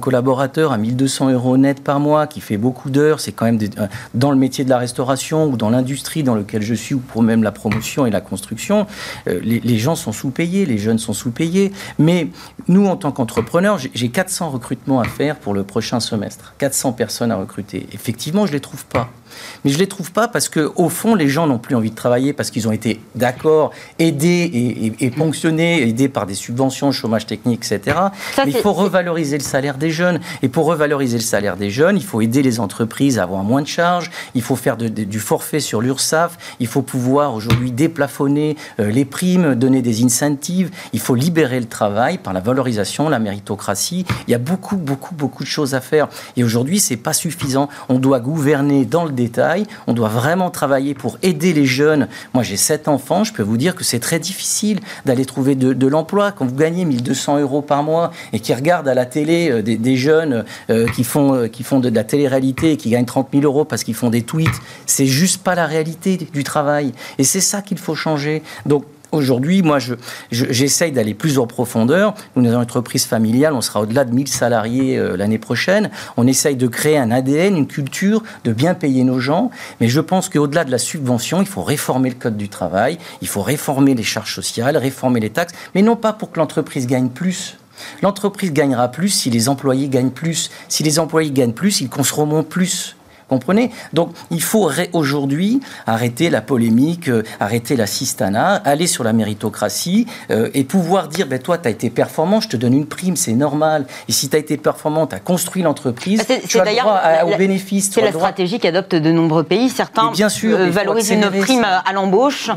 Speaker 6: collaborateur à 1200 euros net par mois qui fait beaucoup d'heures, c'est quand même euh, dans le métier de la restauration ou dans l'industrie dans lequel je suis ou pour même la promotion et la construction, euh, les, gens sont sous-payés, les jeunes sont sous-payés. Mais nous, en tant qu'entrepreneurs, j'ai 400 recrutements à faire pour le prochain semestre. 400 personnes à recruter. Effectivement, je ne les trouve pas. Mais je ne les trouve pas parce que au fond, les gens n'ont plus envie de travailler parce qu'ils ont été d'accord, aidés et, ponctionnés, aidés par des subventions, chômage technique, etc. Mais il faut revaloriser le salaire des jeunes. Et pour revaloriser le salaire des jeunes, il faut aider les entreprises à avoir moins de charges. Il faut faire du forfait sur l'URSSAF. Il faut pouvoir aujourd'hui déplafonner euh, les primes, donner des incentives. Il faut libérer le travail par la valorisation, la méritocratie. Il y a beaucoup, beaucoup, beaucoup de choses à faire. Et aujourd'hui, c'est pas suffisant. On doit gouverner dans le On doit vraiment travailler pour aider les jeunes. Moi, j'ai sept enfants. Je peux vous dire que c'est très difficile d'aller trouver de, l'emploi. Quand vous gagnez 1200 euros par mois et qui regardent à la télé euh, des, jeunes euh, qui, font, euh, qui font de, la télé-réalité et qui gagnent 30 000 euros parce qu'ils font des tweets, c'est juste pas la réalité du travail. Et c'est ça qu'il faut changer. Donc, Aujourd'hui, moi, j'essaye d'aller plus en profondeur. Nous, dans une entreprise familiale, on sera au-delà de 1000 salariés euh, l'année prochaine. On essaye de créer un ADN, une culture, de bien payer nos gens. Mais je pense qu'au-delà de la subvention, il faut réformer le code du travail, il faut réformer les charges sociales, réformer les taxes, mais non pas pour que l'entreprise gagne plus. L'entreprise gagnera plus si les employés gagnent plus. Si les employés gagnent plus, ils consommeront plus. Comprenez? Donc, il faut aujourd'hui arrêter la polémique, euh, arrêter la cistana, aller sur la méritocratie euh, et pouvoir dire, ben, toi, tu as été performant, je te donne une prime, c'est normal. Et si tu as été performant, tu as construit l'entreprise, tu as le droit au bénéfice.
Speaker 1: C'est la stratégie qu'adoptent de nombreux pays. Certains
Speaker 6: bien sûr,
Speaker 1: valorisent une prime à l'embauche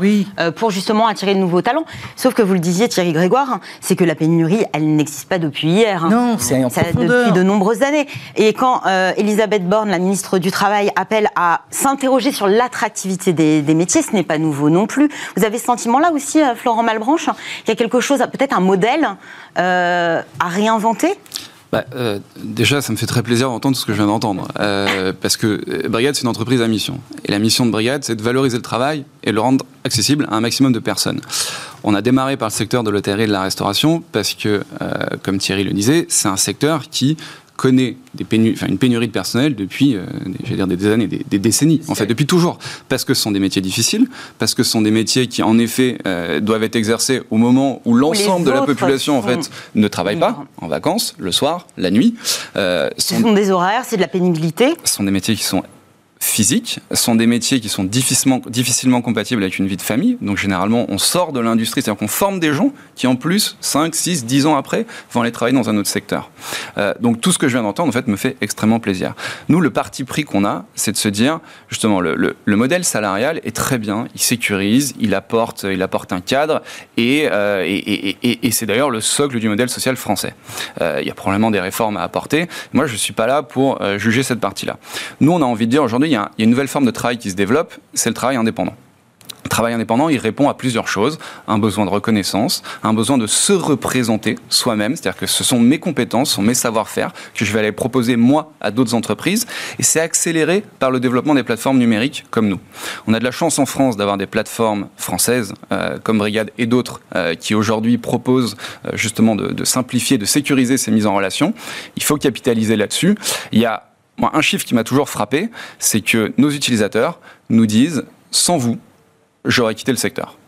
Speaker 1: pour justement attirer de nouveaux talents. Sauf que vous le disiez, Thierry Grégoire, c'est que la pénurie, elle n'existe pas depuis hier.
Speaker 6: Hein. Non, c'est en
Speaker 1: Depuis de nombreuses années. Et quand euh, Elisabeth Borne, la ministre du Travail, appelle à s'interroger sur l'attractivité des, métiers, ce n'est pas nouveau non plus. Vous avez ce sentiment-là aussi, euh, Florent Malbranche Il y a quelque chose, peut-être un modèle euh, à réinventer?
Speaker 7: Bah, euh, déjà, ça me fait très plaisir d'entendre ce que je viens d'entendre. Parce que Brigade, c'est une entreprise à mission. Et la mission de Brigade, c'est de valoriser le travail et le rendre accessible à un maximum de personnes. On a démarré par le secteur de l'hôtellerie et de la restauration parce que, comme Thierry le disait, c'est un secteur qui connaît des une pénurie de personnel depuis euh, dire des, années, des, décennies, en fait, depuis toujours. Parce que ce sont des métiers difficiles, parce que ce sont des métiers qui, en effet, euh, doivent être exercés au moment où l'ensemble de la population, en fait, ne travaille pas, en vacances, le soir, la nuit.
Speaker 1: Euh, ce sont des horaires, c'est de la pénibilité.
Speaker 7: Ce sont des métiers qui sont physiques sont des métiers qui sont difficilement, difficilement compatibles avec une vie de famille. Donc généralement, on sort de l'industrie, c'est-à-dire qu'on forme des gens qui en plus, 5, 6, 10 ans après, vont aller travailler dans un autre secteur. Euh, donc tout ce que je viens d'entendre, en fait, me fait extrêmement plaisir. Nous, le parti pris qu'on a, c'est de se dire, justement, le, le, modèle salarial est très bien, il sécurise, il apporte, il apporte un cadre, et, euh, et, et, c'est d'ailleurs le socle du modèle social français. Euh, il y a probablement des réformes à apporter. Moi, je ne suis pas là pour juger cette partie-là. Nous, on a envie de dire aujourd'hui, il y, a une nouvelle forme de travail qui se développe, c'est le travail indépendant. Le travail indépendant, il répond à plusieurs choses. Un besoin de reconnaissance, un besoin de se représenter soi-même, c'est-à-dire que ce sont mes compétences, ce sont mes savoir-faire que je vais aller proposer moi à d'autres entreprises. Et c'est accéléré par le développement des plateformes numériques comme nous. On a de la chance en France d'avoir des plateformes françaises euh, comme Brigade et d'autres euh, qui aujourd'hui proposent euh, justement de, de simplifier, de sécuriser ces mises en relation. Il faut capitaliser là-dessus. Il y a moi, un chiffre qui m'a toujours frappé, c'est que nos utilisateurs nous disent, sans vous, j'aurais quitté le secteur.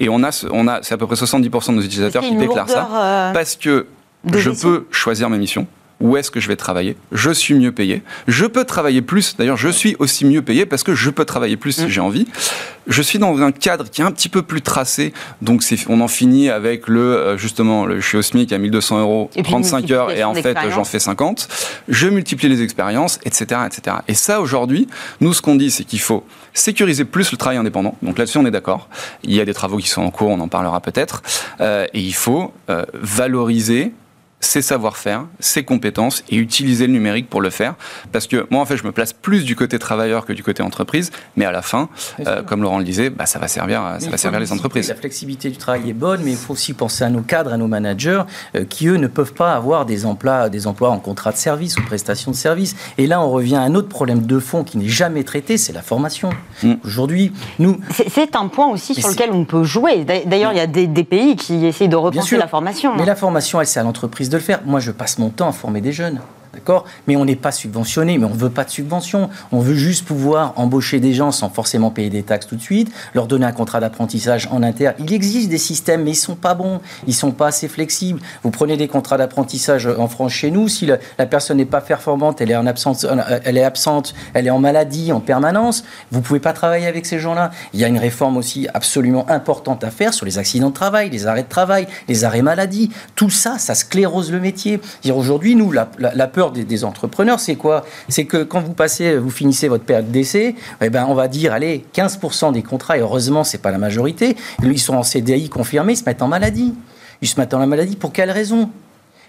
Speaker 7: Et on a, on a c'est à peu près 70% de nos utilisateurs qui déclarent ça, euh, parce que je peux choisir mes missions, où est-ce que je vais travailler, je suis mieux payé, je peux travailler plus, d'ailleurs je suis aussi mieux payé parce que je peux travailler plus si mm. j'ai envie, je suis dans un cadre qui est un petit peu plus tracé, donc on en finit avec le, euh, justement, le, je suis au SMIC à 1200 euros, 35 heures, et en fait j'en fais 50, je multiplie les expériences, etc. etc. Et ça aujourd'hui, nous ce qu'on dit c'est qu'il faut sécuriser plus le travail indépendant, donc là-dessus on est d'accord, il y a des travaux qui sont en cours, on en parlera peut-être, euh, et il faut euh, valoriser ses savoir-faire, ses compétences et utiliser le numérique pour le faire. Parce que moi, en fait, je me place plus du côté travailleur que du côté entreprise, mais à la fin, euh, comme Laurent le disait, bah, ça va servir, ça va servir les entreprises.
Speaker 6: La flexibilité du travail est bonne, mais il faut aussi penser à nos cadres, à nos managers, euh, qui eux ne peuvent pas avoir des emplois, des emplois en contrat de service ou prestation de service. Et là, on revient à un autre problème de fond qui n'est jamais traité, c'est la formation. Mm. Aujourd'hui, nous...
Speaker 1: C'est un point aussi sur lequel on peut jouer. D'ailleurs, il y a des, pays qui essayent de repenser la formation.
Speaker 6: Mais la formation, elle, c'est à l'entreprise de le faire. Moi, je passe mon temps à former des jeunes. D'accord? Mais on n'est pas subventionné, mais on ne veut pas de subvention. On veut juste pouvoir embaucher des gens sans forcément payer des taxes tout de suite, leur donner un contrat d'apprentissage en interne. Il existe des systèmes, mais ils ne sont pas bons, ils ne sont pas assez flexibles. Vous prenez des contrats d'apprentissage en France chez nous, si la, personne n'est pas performante, elle est, en absence, euh, elle est absente, elle est en maladie en permanence, vous ne pouvez pas travailler avec ces gens-là. Il y a une réforme aussi absolument importante à faire sur les accidents de travail, les arrêts de travail, les arrêts maladie. Tout ça, ça sclérose le métier. Aujourd'hui, nous, la, la des, entrepreneurs, c'est quoi? C'est que quand vous passez, vous finissez votre période d'essai, eh ben, on va dire, allez, 15% des contrats, et heureusement, c'est pas la majorité, ils sont en CDI confirmés, ils se mettent en maladie. Ils se mettent en maladie pour quelle raison?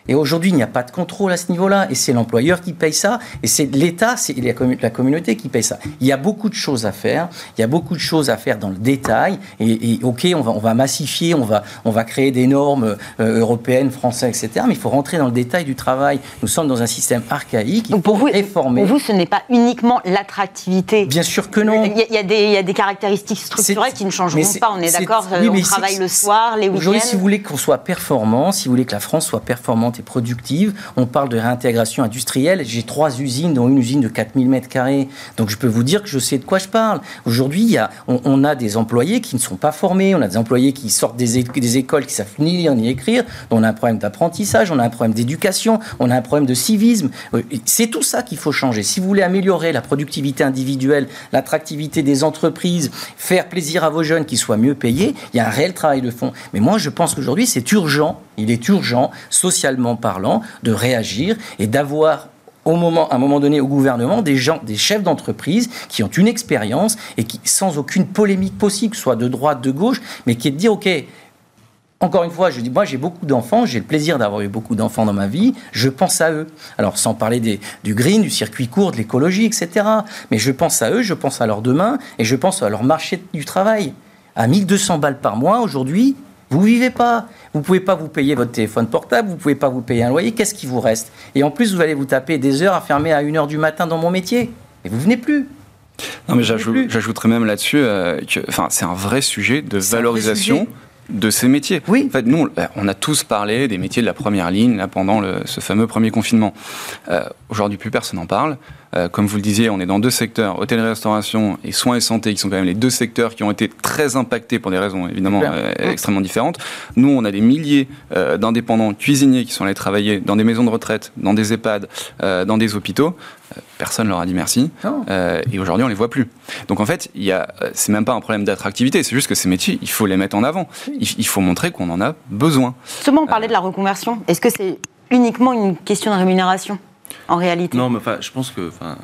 Speaker 6: Et aujourd'hui, il n'y a pas de contrôle à ce niveau-là. Et c'est l'employeur qui paye ça. Et c'est l'État, c'est la, communauté qui paye ça. Il y a beaucoup de choses à faire. Il y a beaucoup de choses à faire dans le détail. Et, OK, on va, on va massifier, on va, on va créer des normes euh, européennes, françaises, etc. Mais il faut rentrer dans le détail du travail. Nous sommes dans un système archaïque.
Speaker 1: Donc pour vous, réformer. Pour vous, ce n'est pas uniquement l'attractivité.
Speaker 6: Bien sûr que non.
Speaker 1: Il y, a, des, il y a des caractéristiques structurelles qui ne changeront pas. On est, d'accord. on travaille le soir, les week-ends.
Speaker 6: Aujourd'hui, si vous voulez qu'on soit performant, si vous voulez que la France soit performante, et productive. On parle de réintégration industrielle. J'ai trois usines, dont une usine de 4000 mètres carrés. Donc je peux vous dire que je sais de quoi je parle. Aujourd'hui, on, on, a des employés qui ne sont pas formés, on a des employés qui sortent des, écoles qui savent ni lire ni écrire. On a un problème d'apprentissage, on a un problème d'éducation, on a un problème de civisme. C'est tout ça qu'il faut changer. Si vous voulez améliorer la productivité individuelle, l'attractivité des entreprises, faire plaisir à vos jeunes qui soient mieux payés, il y a un réel travail de fond. Mais moi, je pense qu'aujourd'hui, c'est urgent, il est urgent, socialement parlant, de réagir et d'avoir au moment, à un moment donné au gouvernement des gens, des chefs d'entreprise qui ont une expérience et qui, sans aucune polémique possible, soit de droite, de gauche, mais qui est de dire, OK, encore une fois, je dis, moi j'ai beaucoup d'enfants, j'ai le plaisir d'avoir eu beaucoup d'enfants dans ma vie, je pense à eux. Alors sans parler des, du green, du circuit court, de l'écologie, etc. Mais je pense à eux, je pense à leur demain et je pense à leur marché du travail. À 1200 balles par mois aujourd'hui, vous vivez pas. Vous pouvez pas vous payer votre téléphone portable, vous pouvez pas vous payer un loyer, qu'est-ce qui vous reste? Et en plus, vous allez vous taper des heures à fermer à 1h du matin dans mon métier. Et vous venez plus.
Speaker 7: Non, mais j'ajouterais même là-dessus euh, que c'est un vrai sujet de valorisation de ces métiers.
Speaker 6: Oui.
Speaker 7: En fait, nous, on a tous parlé des métiers de la première ligne là, pendant ce fameux premier confinement. Euh, aujourd'hui, plus personne n'en parle. Euh, comme vous le disiez, on est dans deux secteurs, hôtellerie-restauration et soins et santé, qui sont quand même les deux secteurs qui ont été très impactés pour des raisons évidemment euh, extrêmement différentes. Nous, on a des milliers euh, d'indépendants cuisiniers qui sont allés travailler dans des maisons de retraite, dans des EHPAD, dans des hôpitaux. Personne leur a dit merci. et aujourd'hui, on les voit plus. Donc en fait, il y a, c'est même pas un problème d'attractivité, c'est juste que ces métiers, il faut les mettre en avant. Il, il faut montrer qu'on en a besoin.
Speaker 1: Justement, on parlait de la reconversion. Est-ce que c'est uniquement une question de rémunération? En réalité.
Speaker 5: Non, mais enfin, je pense que, enfin,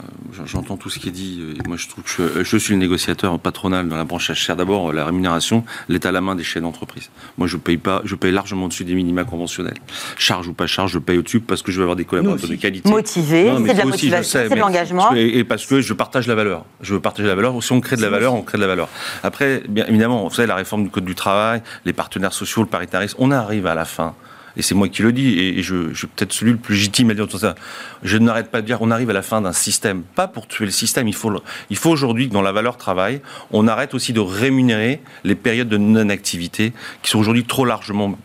Speaker 5: j'entends tout ce qui est dit. Et moi, je trouve que je, suis le négociateur patronal dans la branche HR. D'abord, la rémunération, l'est à la main des chefs d'entreprise. Moi, je paye pas, je paye largement au-dessus des minima conventionnels. Charge ou pas charge, je paye au-dessus parce que je veux avoir des collaborateurs de qualité.
Speaker 1: Motivé, c'est de la motivation, c'est de l'engagement.
Speaker 5: Et, parce que je partage la valeur. Je veux partager la valeur. Si on crée de la valeur, on crée de la valeur. Après, bien évidemment, vous savez, la réforme du code du travail, les partenaires sociaux, le paritarisme, on arrive à la fin et c'est moi qui le dis, et, je, suis peut-être celui le plus légitime à dire tout ça, je n'arrête pas de dire qu'on arrive à la fin d'un système, pas pour tuer le système, il faut, il faut aujourd'hui que dans la valeur travail, on arrête aussi de rémunérer les périodes de non-activité qui sont aujourd'hui trop largement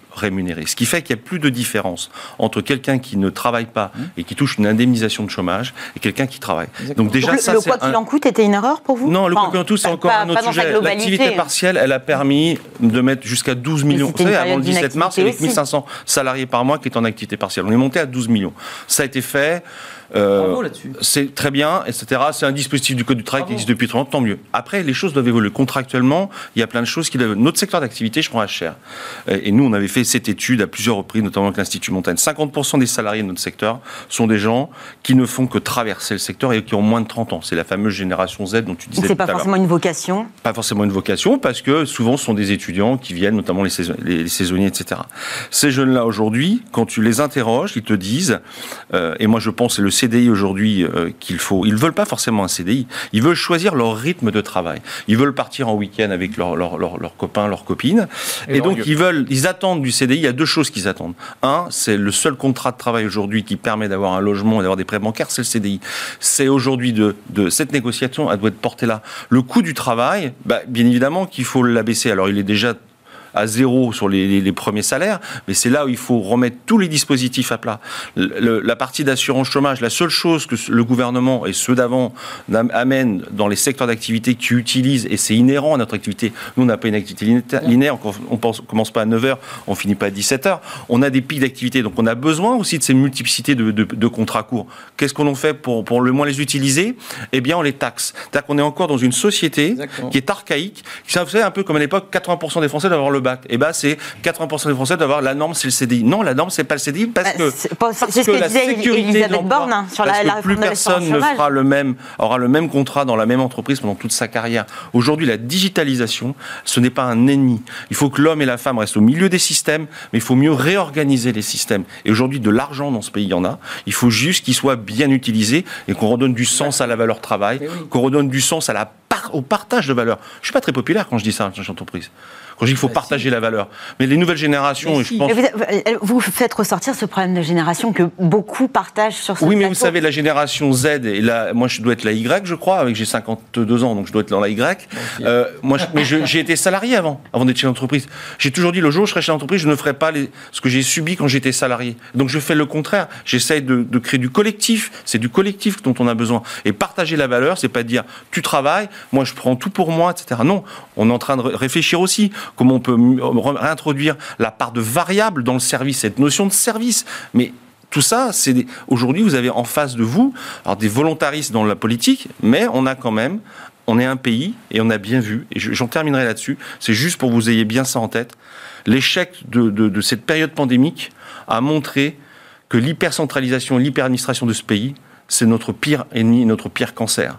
Speaker 5: Ce qui fait qu'il n'y a plus de différence entre quelqu'un qui ne travaille pas mmh. et qui touche une indemnisation de chômage et quelqu'un qui travaille.
Speaker 1: Donc déjà, le, ça, le quoi qu'il en coûte était une erreur pour vous?
Speaker 5: Non, le quoi qu'il en coûte, c'est encore un autre sujet. L'activité partielle, elle a permis de mettre jusqu'à 12 millions. Vous savez, avant le 17 mars, il y avait 1500 salariés par mois qui étaient en activité partielle. On est monté à 12 millions. Ça a été fait. Euh, c'est très bien, etc. C'est un dispositif du Code du travail qui existe depuis 30 ans, tant mieux. Après, les choses doivent évoluer. Contractuellement, il y a plein de choses qui doivent... Notre secteur d'activité, je prends HR. Et nous, on avait fait cette étude à plusieurs reprises, notamment avec l'Institut Montaigne. 50% des salariés de notre secteur sont des gens qui ne font que traverser le secteur et qui ont moins de 30 ans. C'est la fameuse génération Z dont tu disais
Speaker 1: C'est pas forcément une vocation
Speaker 5: Pas forcément une vocation, parce que souvent, ce sont des étudiants qui viennent, notamment les, les saisonniers, etc. Ces jeunes-là, aujourd'hui, quand tu les interroges, ils te disent, euh, et moi je pense c'est le CDI aujourd'hui euh, qu'il faut. Ils veulent pas forcément un CDI. Ils veulent choisir leur rythme de travail. Ils veulent partir en week-end avec leurs leur, copains, leurs copines. Et, donc ils veulent, ils attendent du CDI. Il y a deux choses qu'ils attendent. Un, c'est le seul contrat de travail aujourd'hui qui permet d'avoir un logement et d'avoir des prêts bancaires, c'est le CDI. C'est aujourd'hui de, de, cette négociation, elle doit être portée là. Le coût du travail, bah, bien évidemment qu'il faut l'abaisser. Alors il est déjà à zéro sur les, premiers salaires, mais c'est là où il faut remettre tous les dispositifs à plat. la partie d'assurance chômage, la seule chose que le gouvernement et ceux d'avant amènent dans les secteurs d'activité qui utilisent, et c'est inhérent à notre activité, nous on n'a pas une activité linéaire, on ne commence pas à 9h, on finit pas à 17h, on a des pics d'activité, donc on a besoin aussi de ces multiplicités de, contrats courts. Qu'est-ce qu'on en fait pour, pour le moins les utiliser? Eh bien on les taxe. C'est-à-dire qu'on est encore dans une société qui est archaïque, qui savez un peu comme à l'époque, 80% des Français doivent avoir le bac. Et eh ben c'est 80% des Français d'avoir la norme, c'est le CDI. Non, la norme, c'est pas le CDI parce bah, que, parce
Speaker 1: que, la sécurité de Borne hein,
Speaker 5: sur la, la plus personne ne fera le même, aura le même contrat dans la même entreprise pendant toute sa carrière. Aujourd'hui, la digitalisation, ce n'est pas un ennemi. Il faut que l'homme et la femme restent au milieu des systèmes, mais il faut mieux réorganiser les systèmes. Et aujourd'hui, de l'argent dans ce pays, il y en a. Il faut juste qu'il soit bien utilisé et qu'on redonne du sens à la valeur travail, qu'on redonne du sens à la au partage de valeur. Je suis pas très populaire quand je dis ça, en entreprise. Quand je dis qu'il faut bah, partager la valeur. Mais les nouvelles générations, je pense...
Speaker 1: vous, faites ressortir ce problème de génération que beaucoup partagent sur ce
Speaker 5: Oui, mais vous savez, la génération Z, et là, moi je dois être la Y, je crois, avec j'ai 52 ans, donc je dois être dans la Y. Euh, moi, mais j'ai été salarié avant, avant d'être chez l'entreprise. J'ai toujours dit, le jour où je serai chez l'entreprise, je ne ferai pas les, ce que j'ai subi quand j'étais salarié. Donc je fais le contraire. J'essaye de, de créer du collectif. C'est du collectif dont on a besoin. Et partager la valeur, c'est pas dire, tu travailles, moi je prends tout pour moi, etc. Non, on est en train de réfléchir aussi comment on peut réintroduire la part de variable dans le service, cette notion de service. Mais tout ça, c'est aujourd'hui vous avez en face de vous des volontaristes dans la politique, mais on a quand même on est un pays et on a bien vu, et j'en terminerai là-dessus, c'est juste pour que vous ayez bien ça en tête, l'échec de, de cette période pandémique a montré que l'hypercentralisation l'hyperadministration de ce pays, c'est notre pire ennemi, notre pire cancer.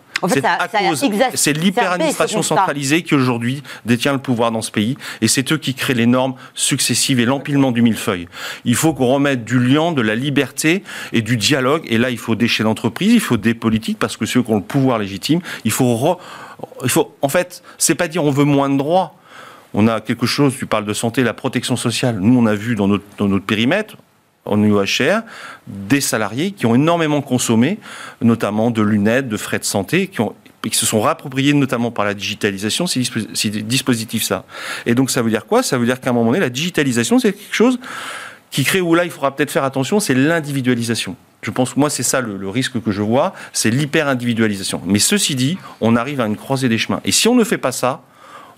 Speaker 5: c'est l'hyperadministration centralisée qui aujourd'hui détient le pouvoir dans ce pays, et c'est eux qui créent les normes successives et l'empilement du millefeuille. Il faut qu'on remette du lien, de la liberté et du dialogue, et là il faut des chefs d'entreprise, il faut des politiques, parce que ceux qui ont le pouvoir légitime, il faut, il faut en fait, c'est pas dire on veut moins de droits. On a quelque chose, tu parles de santé, la protection sociale. Nous, on a vu dans notre, dans notre périmètre, en UHR des salariés qui ont énormément consommé, notamment de lunettes, de frais de santé, qui et qui se sont rappropriés notamment par la digitalisation ces, dispositifs-là. Et donc ça veut dire quoi? Ça veut dire qu'à un moment donné, la digitalisation, c'est quelque chose qui crée, où là, il faudra peut-être faire attention, c'est l'individualisation. Je pense que moi, c'est ça le, le, risque que je vois, c'est l'hyper-individualisation. Mais ceci dit, on arrive à une croisée des chemins. Et si on ne fait pas ça,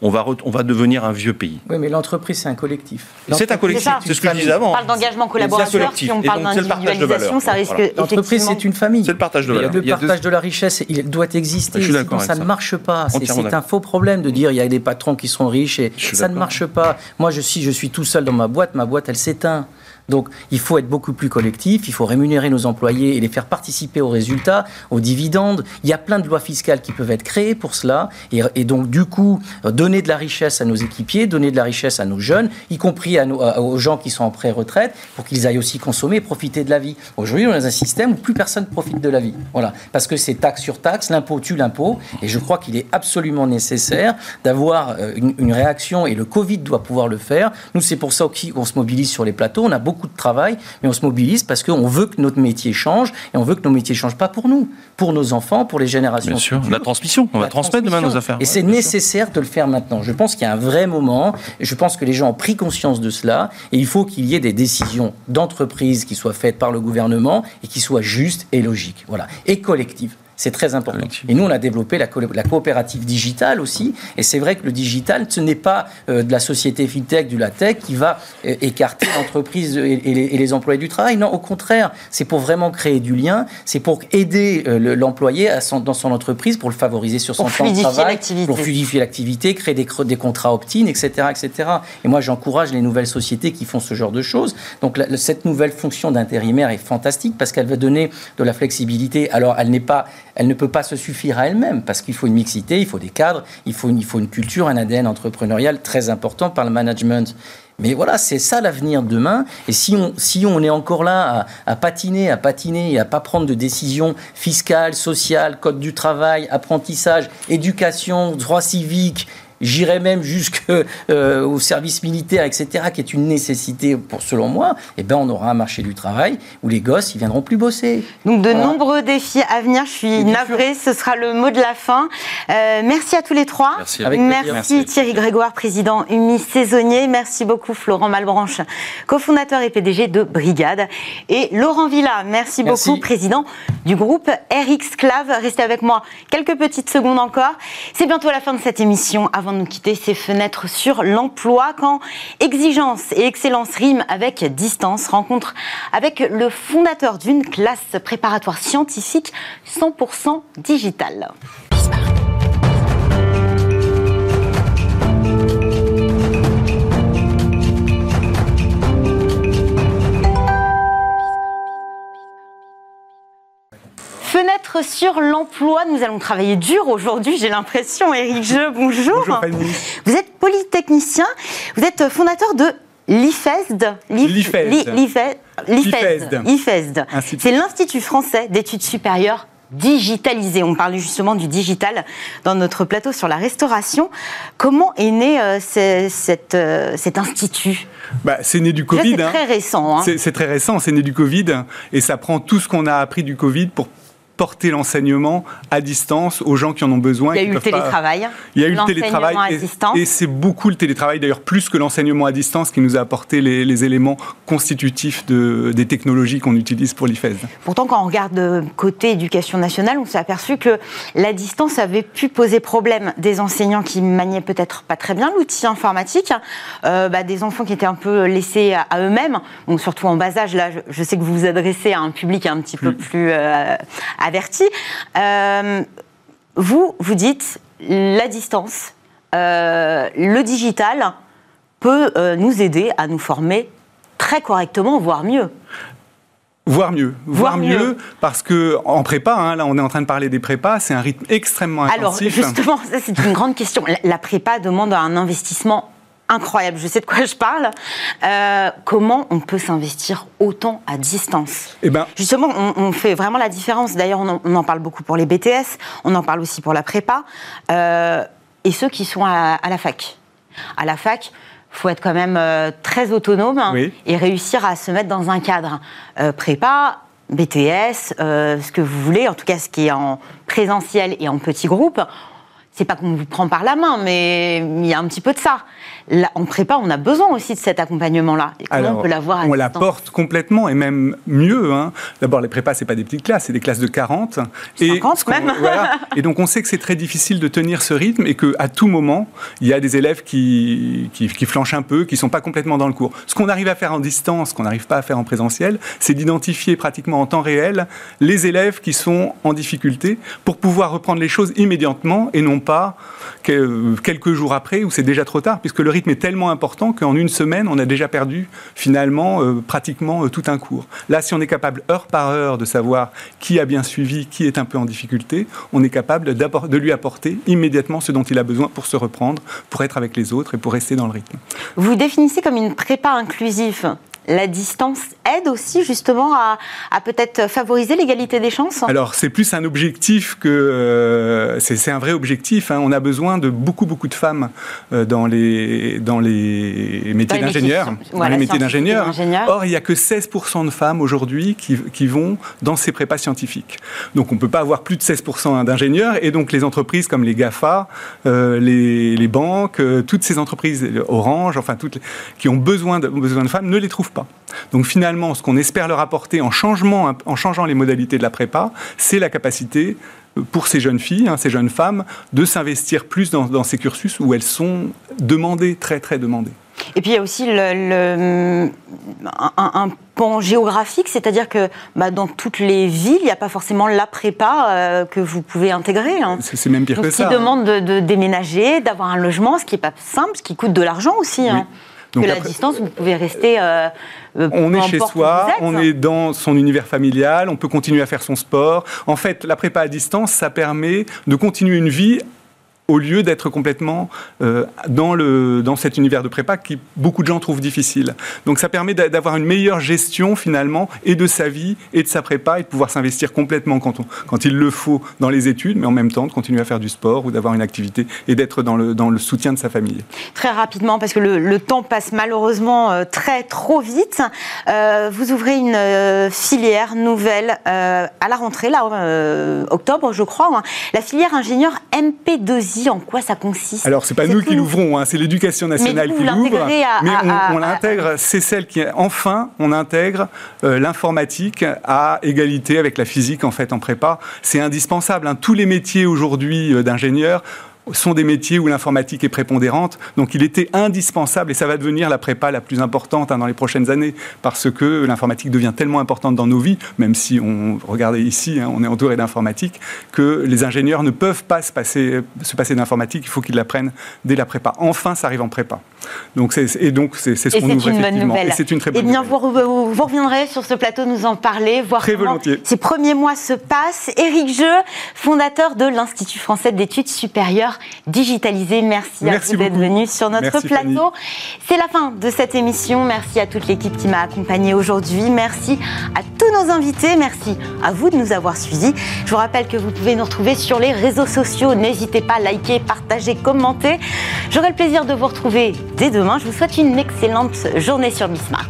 Speaker 5: on va, on va devenir un vieux pays.
Speaker 6: Oui, mais l'entreprise, c'est un collectif.
Speaker 5: C'est un collectif, c'est ce que je disais avant.
Speaker 1: On parle d'engagement collaborateur, si on parle d'individualisation, ça risque voilà.
Speaker 6: L'entreprise, c'est une famille.
Speaker 5: C'est le partage de valeur.
Speaker 6: Le partage de la richesse, il doit exister. Je Sinon, ça ne marche pas. C'est un faux problème de dire il y a des patrons qui sont riches et ça ne marche pas. Moi, je suis, je suis tout seul dans ma boîte, ma boîte, elle s'éteint. Donc il faut être beaucoup plus collectif, il faut rémunérer nos employés et les faire participer aux résultats, aux dividendes. Il y a plein de lois fiscales qui peuvent être créées pour cela. Et, donc du coup, donner de la richesse à nos équipiers, donner de la richesse à nos jeunes, y compris aux gens qui sont en pré-retraite, pour qu'ils aillent aussi consommer et profiter de la vie. Aujourd'hui, on est dans un système où plus personne profite de la vie. Voilà. Parce que c'est taxe sur taxe, l'impôt tue l'impôt. Et je crois qu'il est absolument nécessaire d'avoir euh, une, une, réaction, et le Covid doit pouvoir le faire. Nous, c'est pour ça qu'on se mobilise sur les plateaux. On a beaucoup beaucoup de travail, mais on se mobilise parce qu'on veut que notre métier change et on veut que nos métiers changent pas pour nous, pour nos enfants, pour les générations.
Speaker 5: Bien sûr, la transmission, on va transmettre demain nos affaires.
Speaker 6: Et c'est nécessaire de le faire maintenant. Je pense qu'il y a un vrai moment, je pense que les gens ont pris conscience de cela, et il faut qu'il y ait des décisions d'entreprise qui soient faites par le gouvernement et qui soient justes et logiques, voilà, et collectives. C'est très important. Et nous, on a développé la, coopérative digitale aussi. Et c'est vrai que le digital, ce n'est pas euh, de la société fintech, du latech, qui va euh, écarter <coughs> l'entreprise et, les, employés du travail. Non, au contraire, c'est pour vraiment créer du lien. C'est pour aider euh, l'employé dans son entreprise, pour le favoriser sur son temps de travail, pour fluidifier l'activité, créer des, des contrats opt-in, etc., etc. Et moi, j'encourage les nouvelles sociétés qui font ce genre de choses. Donc, cette nouvelle fonction d'intérimaire est fantastique parce qu'elle va donner de la flexibilité. Alors, elle n'est pas elle ne peut pas se suffire à elle-même parce qu'il faut une mixité, il faut des cadres, il faut une, culture, un ADN entrepreneurial très important par le management. Mais voilà, c'est ça l'avenir de demain. Et si on, si on est encore là à, à patiner, à patiner et à pas prendre de décisions fiscales, sociales, code du travail, apprentissage, éducation, droit civique j'irais même jusqu'au euh, service militaire, etc., qui est une nécessité pour, selon moi, eh ben, on aura un marché du travail où les gosses, ils viendront plus bosser.
Speaker 1: Donc, de nombreux défis à venir. Je suis navrée, ce sera le mot de la fin. Euh, merci à tous les trois.
Speaker 5: Merci,
Speaker 1: merci, Thierry Grégoire, président UMI saisonnier. Merci beaucoup Florent Malbranche, cofondateur et PDG de Brigade. Et Laurent Villa, merci, beaucoup, président du groupe RX Clave. Restez avec moi quelques petites secondes encore. C'est bientôt la fin de cette émission avant de nous quitter, ces fenêtres sur l'emploi. Quand exigence et excellence riment avec distance, rencontre avec le fondateur d'une classe préparatoire scientifique 100% digitale. Fenêtre sur l'emploi, nous allons travailler dur aujourd'hui, j'ai l'impression. Eric Je, bonjour.
Speaker 8: Bonjour
Speaker 1: Vous êtes polytechnicien, vous êtes fondateur de l'IFESD.
Speaker 8: L'IFESD.
Speaker 1: L'IFESD. C'est l'Institut français d'études supérieures digitalisé. On parlait justement du digital dans notre plateau sur la restauration. Comment est né euh, euh, cet institut?
Speaker 8: Bah, c'est né du Covid.
Speaker 1: C'est
Speaker 8: hein.
Speaker 1: très récent. hein.
Speaker 8: C'est très récent, c'est né du Covid et ça prend tout ce qu'on a appris du Covid pour porter l'enseignement à distance aux gens qui en ont besoin.
Speaker 1: Il y a eu le
Speaker 8: peuvent pas-
Speaker 1: télétravail.
Speaker 8: Il y a eu le
Speaker 1: l'enseignement
Speaker 8: télétravail
Speaker 1: à
Speaker 8: et-
Speaker 1: distance.
Speaker 8: et, c'est beaucoup le télétravail, d'ailleurs plus que l'enseignement à distance qui nous a apporté les, les éléments constitutifs de- des technologies qu'on utilise pour l'IFES.
Speaker 1: Pourtant, quand on regarde euh, côté éducation nationale, on s'est aperçu que la distance avait pu poser problème. Des enseignants qui maniaient peut-être pas très bien l'outil informatique, euh, bah, des enfants qui étaient un peu laissés à, à eux-mêmes, bon, surtout en bas âge. Là, je, je sais que vous vous adressez à un public un petit peu plus euh, averti. Euh, vous, vous dites la distance, euh, le digital peut euh, nous aider à nous former très correctement, voire mieux.
Speaker 8: Voire mieux,
Speaker 1: Voire
Speaker 8: mieux,
Speaker 1: mieux.
Speaker 8: parce que en prépa, hein, là on est en train de parler des prépas, c'est un rythme extrêmement
Speaker 1: Alors
Speaker 8: intensif.
Speaker 1: justement, ça c'est une grande question. La, la prépa demande un investissement incroyable. Je sais de quoi je parle. Euh, comment on peut s'investir autant à distance
Speaker 8: Eh ben,
Speaker 1: Justement, on, on fait vraiment la différence. D'ailleurs, on, en- on en parle beaucoup pour les BTS, on en parle aussi pour la prépa, euh, et ceux qui sont à, à la fac. À la fac, faut être quand même euh, très autonome hein,
Speaker 8: Oui.
Speaker 1: et réussir à se mettre dans un cadre. Prépa, BTS, ce que vous voulez, en tout cas ce qui est en présentiel et en petit groupe. C'est pas qu'on vous prend par la main, mais il y a un petit peu de ça. Là, en prépa, on a besoin aussi de cet accompagnement-là. Et comment on peut l'avoir à
Speaker 8: on l'apporte complètement et même mieux. hein. D'abord, les prépas, c'est pas des petites classes, c'est des classes de 40.
Speaker 1: 50
Speaker 8: ce qu'on-
Speaker 1: même.
Speaker 8: voilà. Et donc, on sait que c'est très difficile de tenir ce rythme et qu'à tout moment, il y a des élèves qui, qui, qui flanchent un peu, qui sont pas complètement dans le cours. Ce qu'on arrive à faire en distance, ce qu'on n'arrive pas à faire en présentiel, c'est d'identifier pratiquement en temps réel les élèves qui sont en difficulté pour pouvoir reprendre les choses immédiatement et non pas que- quelques jours après où c'est déjà trop tard, puisque le rythme est tellement important qu'en une semaine, on a déjà perdu finalement euh, pratiquement euh, tout un cours. Là, si on est capable heure par heure de savoir qui a bien suivi, qui est un peu en difficulté, on est capable de lui apporter immédiatement ce dont il a besoin pour se reprendre, pour être avec les autres et pour rester dans le rythme.
Speaker 1: Vous définissez comme une prépa inclusive. La distance aide aussi justement à, à peut-être favoriser l'égalité des chances
Speaker 8: Alors, c'est plus un objectif que. euh, c'est un vrai objectif. hein. On a besoin de beaucoup, beaucoup de femmes euh, dans, les, dans les métiers d'ingénieurs. Dans les métiers d'ingénieurs. Or, il n'y a que 16% de femmes aujourd'hui qui, qui vont dans ces prépas scientifiques. Donc, on ne peut pas avoir plus de 16% d'ingénieurs. Et donc, les entreprises comme les GAFA, euh, les, les banques, toutes ces entreprises, Orange, enfin, toutes les- qui ont besoin de, besoin de femmes, ne les trouvent pas. Donc, finalement, ce qu'on espère leur apporter en, changement, en changeant les modalités de la prépa, c'est la capacité euh, pour ces jeunes filles, hein, ces jeunes femmes, de s'investir plus dans, dans ces cursus où elles sont demandées, très très demandées.
Speaker 1: Et puis il y a aussi le, le- un, un pan géographique, c'est-à-dire que bah, dans toutes les villes, il n'y a pas forcément la prépa euh, que vous pouvez intégrer. hein.
Speaker 8: C'est même pire
Speaker 1: Donc,
Speaker 8: que
Speaker 1: qui
Speaker 8: ça. hein.
Speaker 1: demande de, de déménager, d'avoir un logement, ce qui n'est pas simple, ce qui coûte de l'argent aussi. hein.
Speaker 8: Donc
Speaker 1: que la
Speaker 8: après-
Speaker 1: distance, vous pouvez rester. euh, euh,
Speaker 8: On est chez soi,
Speaker 1: êtes.
Speaker 8: on est dans son univers familial, on peut continuer à faire son sport. En fait, la prépa à distance, ça permet de continuer une vie au lieu d'être complètement euh, dans, le, dans cet univers de prépa qui beaucoup de gens trouvent difficile. Donc ça permet d'a- d'avoir une meilleure gestion finalement et de sa vie et de sa prépa et de pouvoir s'investir complètement quand, on, quand il le faut dans les études, mais en même temps de continuer à faire du sport ou d'avoir une activité et d'être dans le, dans le soutien de sa famille.
Speaker 1: Très rapidement, parce que le, le temps passe malheureusement euh, très trop vite. Euh, vous ouvrez une filière nouvelle à la rentrée, là, octobre, je crois. hein. La filière ingénieur MP2I, en quoi ça consiste
Speaker 8: Alors, c'est pas
Speaker 1: C'est
Speaker 8: nous qui l'ouvrons, hein, c'est l'éducation nationale
Speaker 1: vous
Speaker 8: qui l'ouvre. Mais on l'intègre, c'est celle qui, enfin, on intègre euh, l'informatique à égalité avec la physique en fait en prépa. C'est indispensable. hein. Tous les métiers aujourd'hui euh, d'ingénieurs sont des métiers où l'informatique est prépondérante. Donc il était indispensable, et ça va devenir la prépa la plus importante hein, dans les prochaines années, parce que l'informatique devient tellement importante dans nos vies, même si on, regardez ici, hein, on est entouré d'informatique, que les ingénieurs ne peuvent pas se passer, se passer d'informatique, il faut qu'ils l'apprennent dès la prépa. Enfin, ça arrive en prépa. Donc et donc c'est, ce
Speaker 1: Et
Speaker 8: qu'on
Speaker 1: c'est
Speaker 8: ouvre
Speaker 1: une bonne nouvelle.
Speaker 8: Et c'est une très bonne
Speaker 1: Eh bien,
Speaker 8: nouvelle.
Speaker 1: vous, reviendrez sur ce plateau nous en parler, voir
Speaker 8: Très
Speaker 1: comment
Speaker 8: volontiers.
Speaker 1: ces premiers mois se passent. Éric Jeu, fondateur de l'Institut français d'études supérieures digitalisées. Merci,
Speaker 8: Merci
Speaker 1: à vous d'être venu sur notre
Speaker 8: Merci,
Speaker 1: plateau. C'est la fin de cette émission. Merci à toute l'équipe qui m'a accompagnée aujourd'hui. Merci à tous nos invités. Merci à vous de nous avoir suivis. Je vous rappelle que vous pouvez nous retrouver sur les réseaux sociaux. N'hésitez pas à liker, partager, commenter. J'aurai le plaisir de vous retrouver dès demain. Je vous souhaite une excellente journée sur Bismart.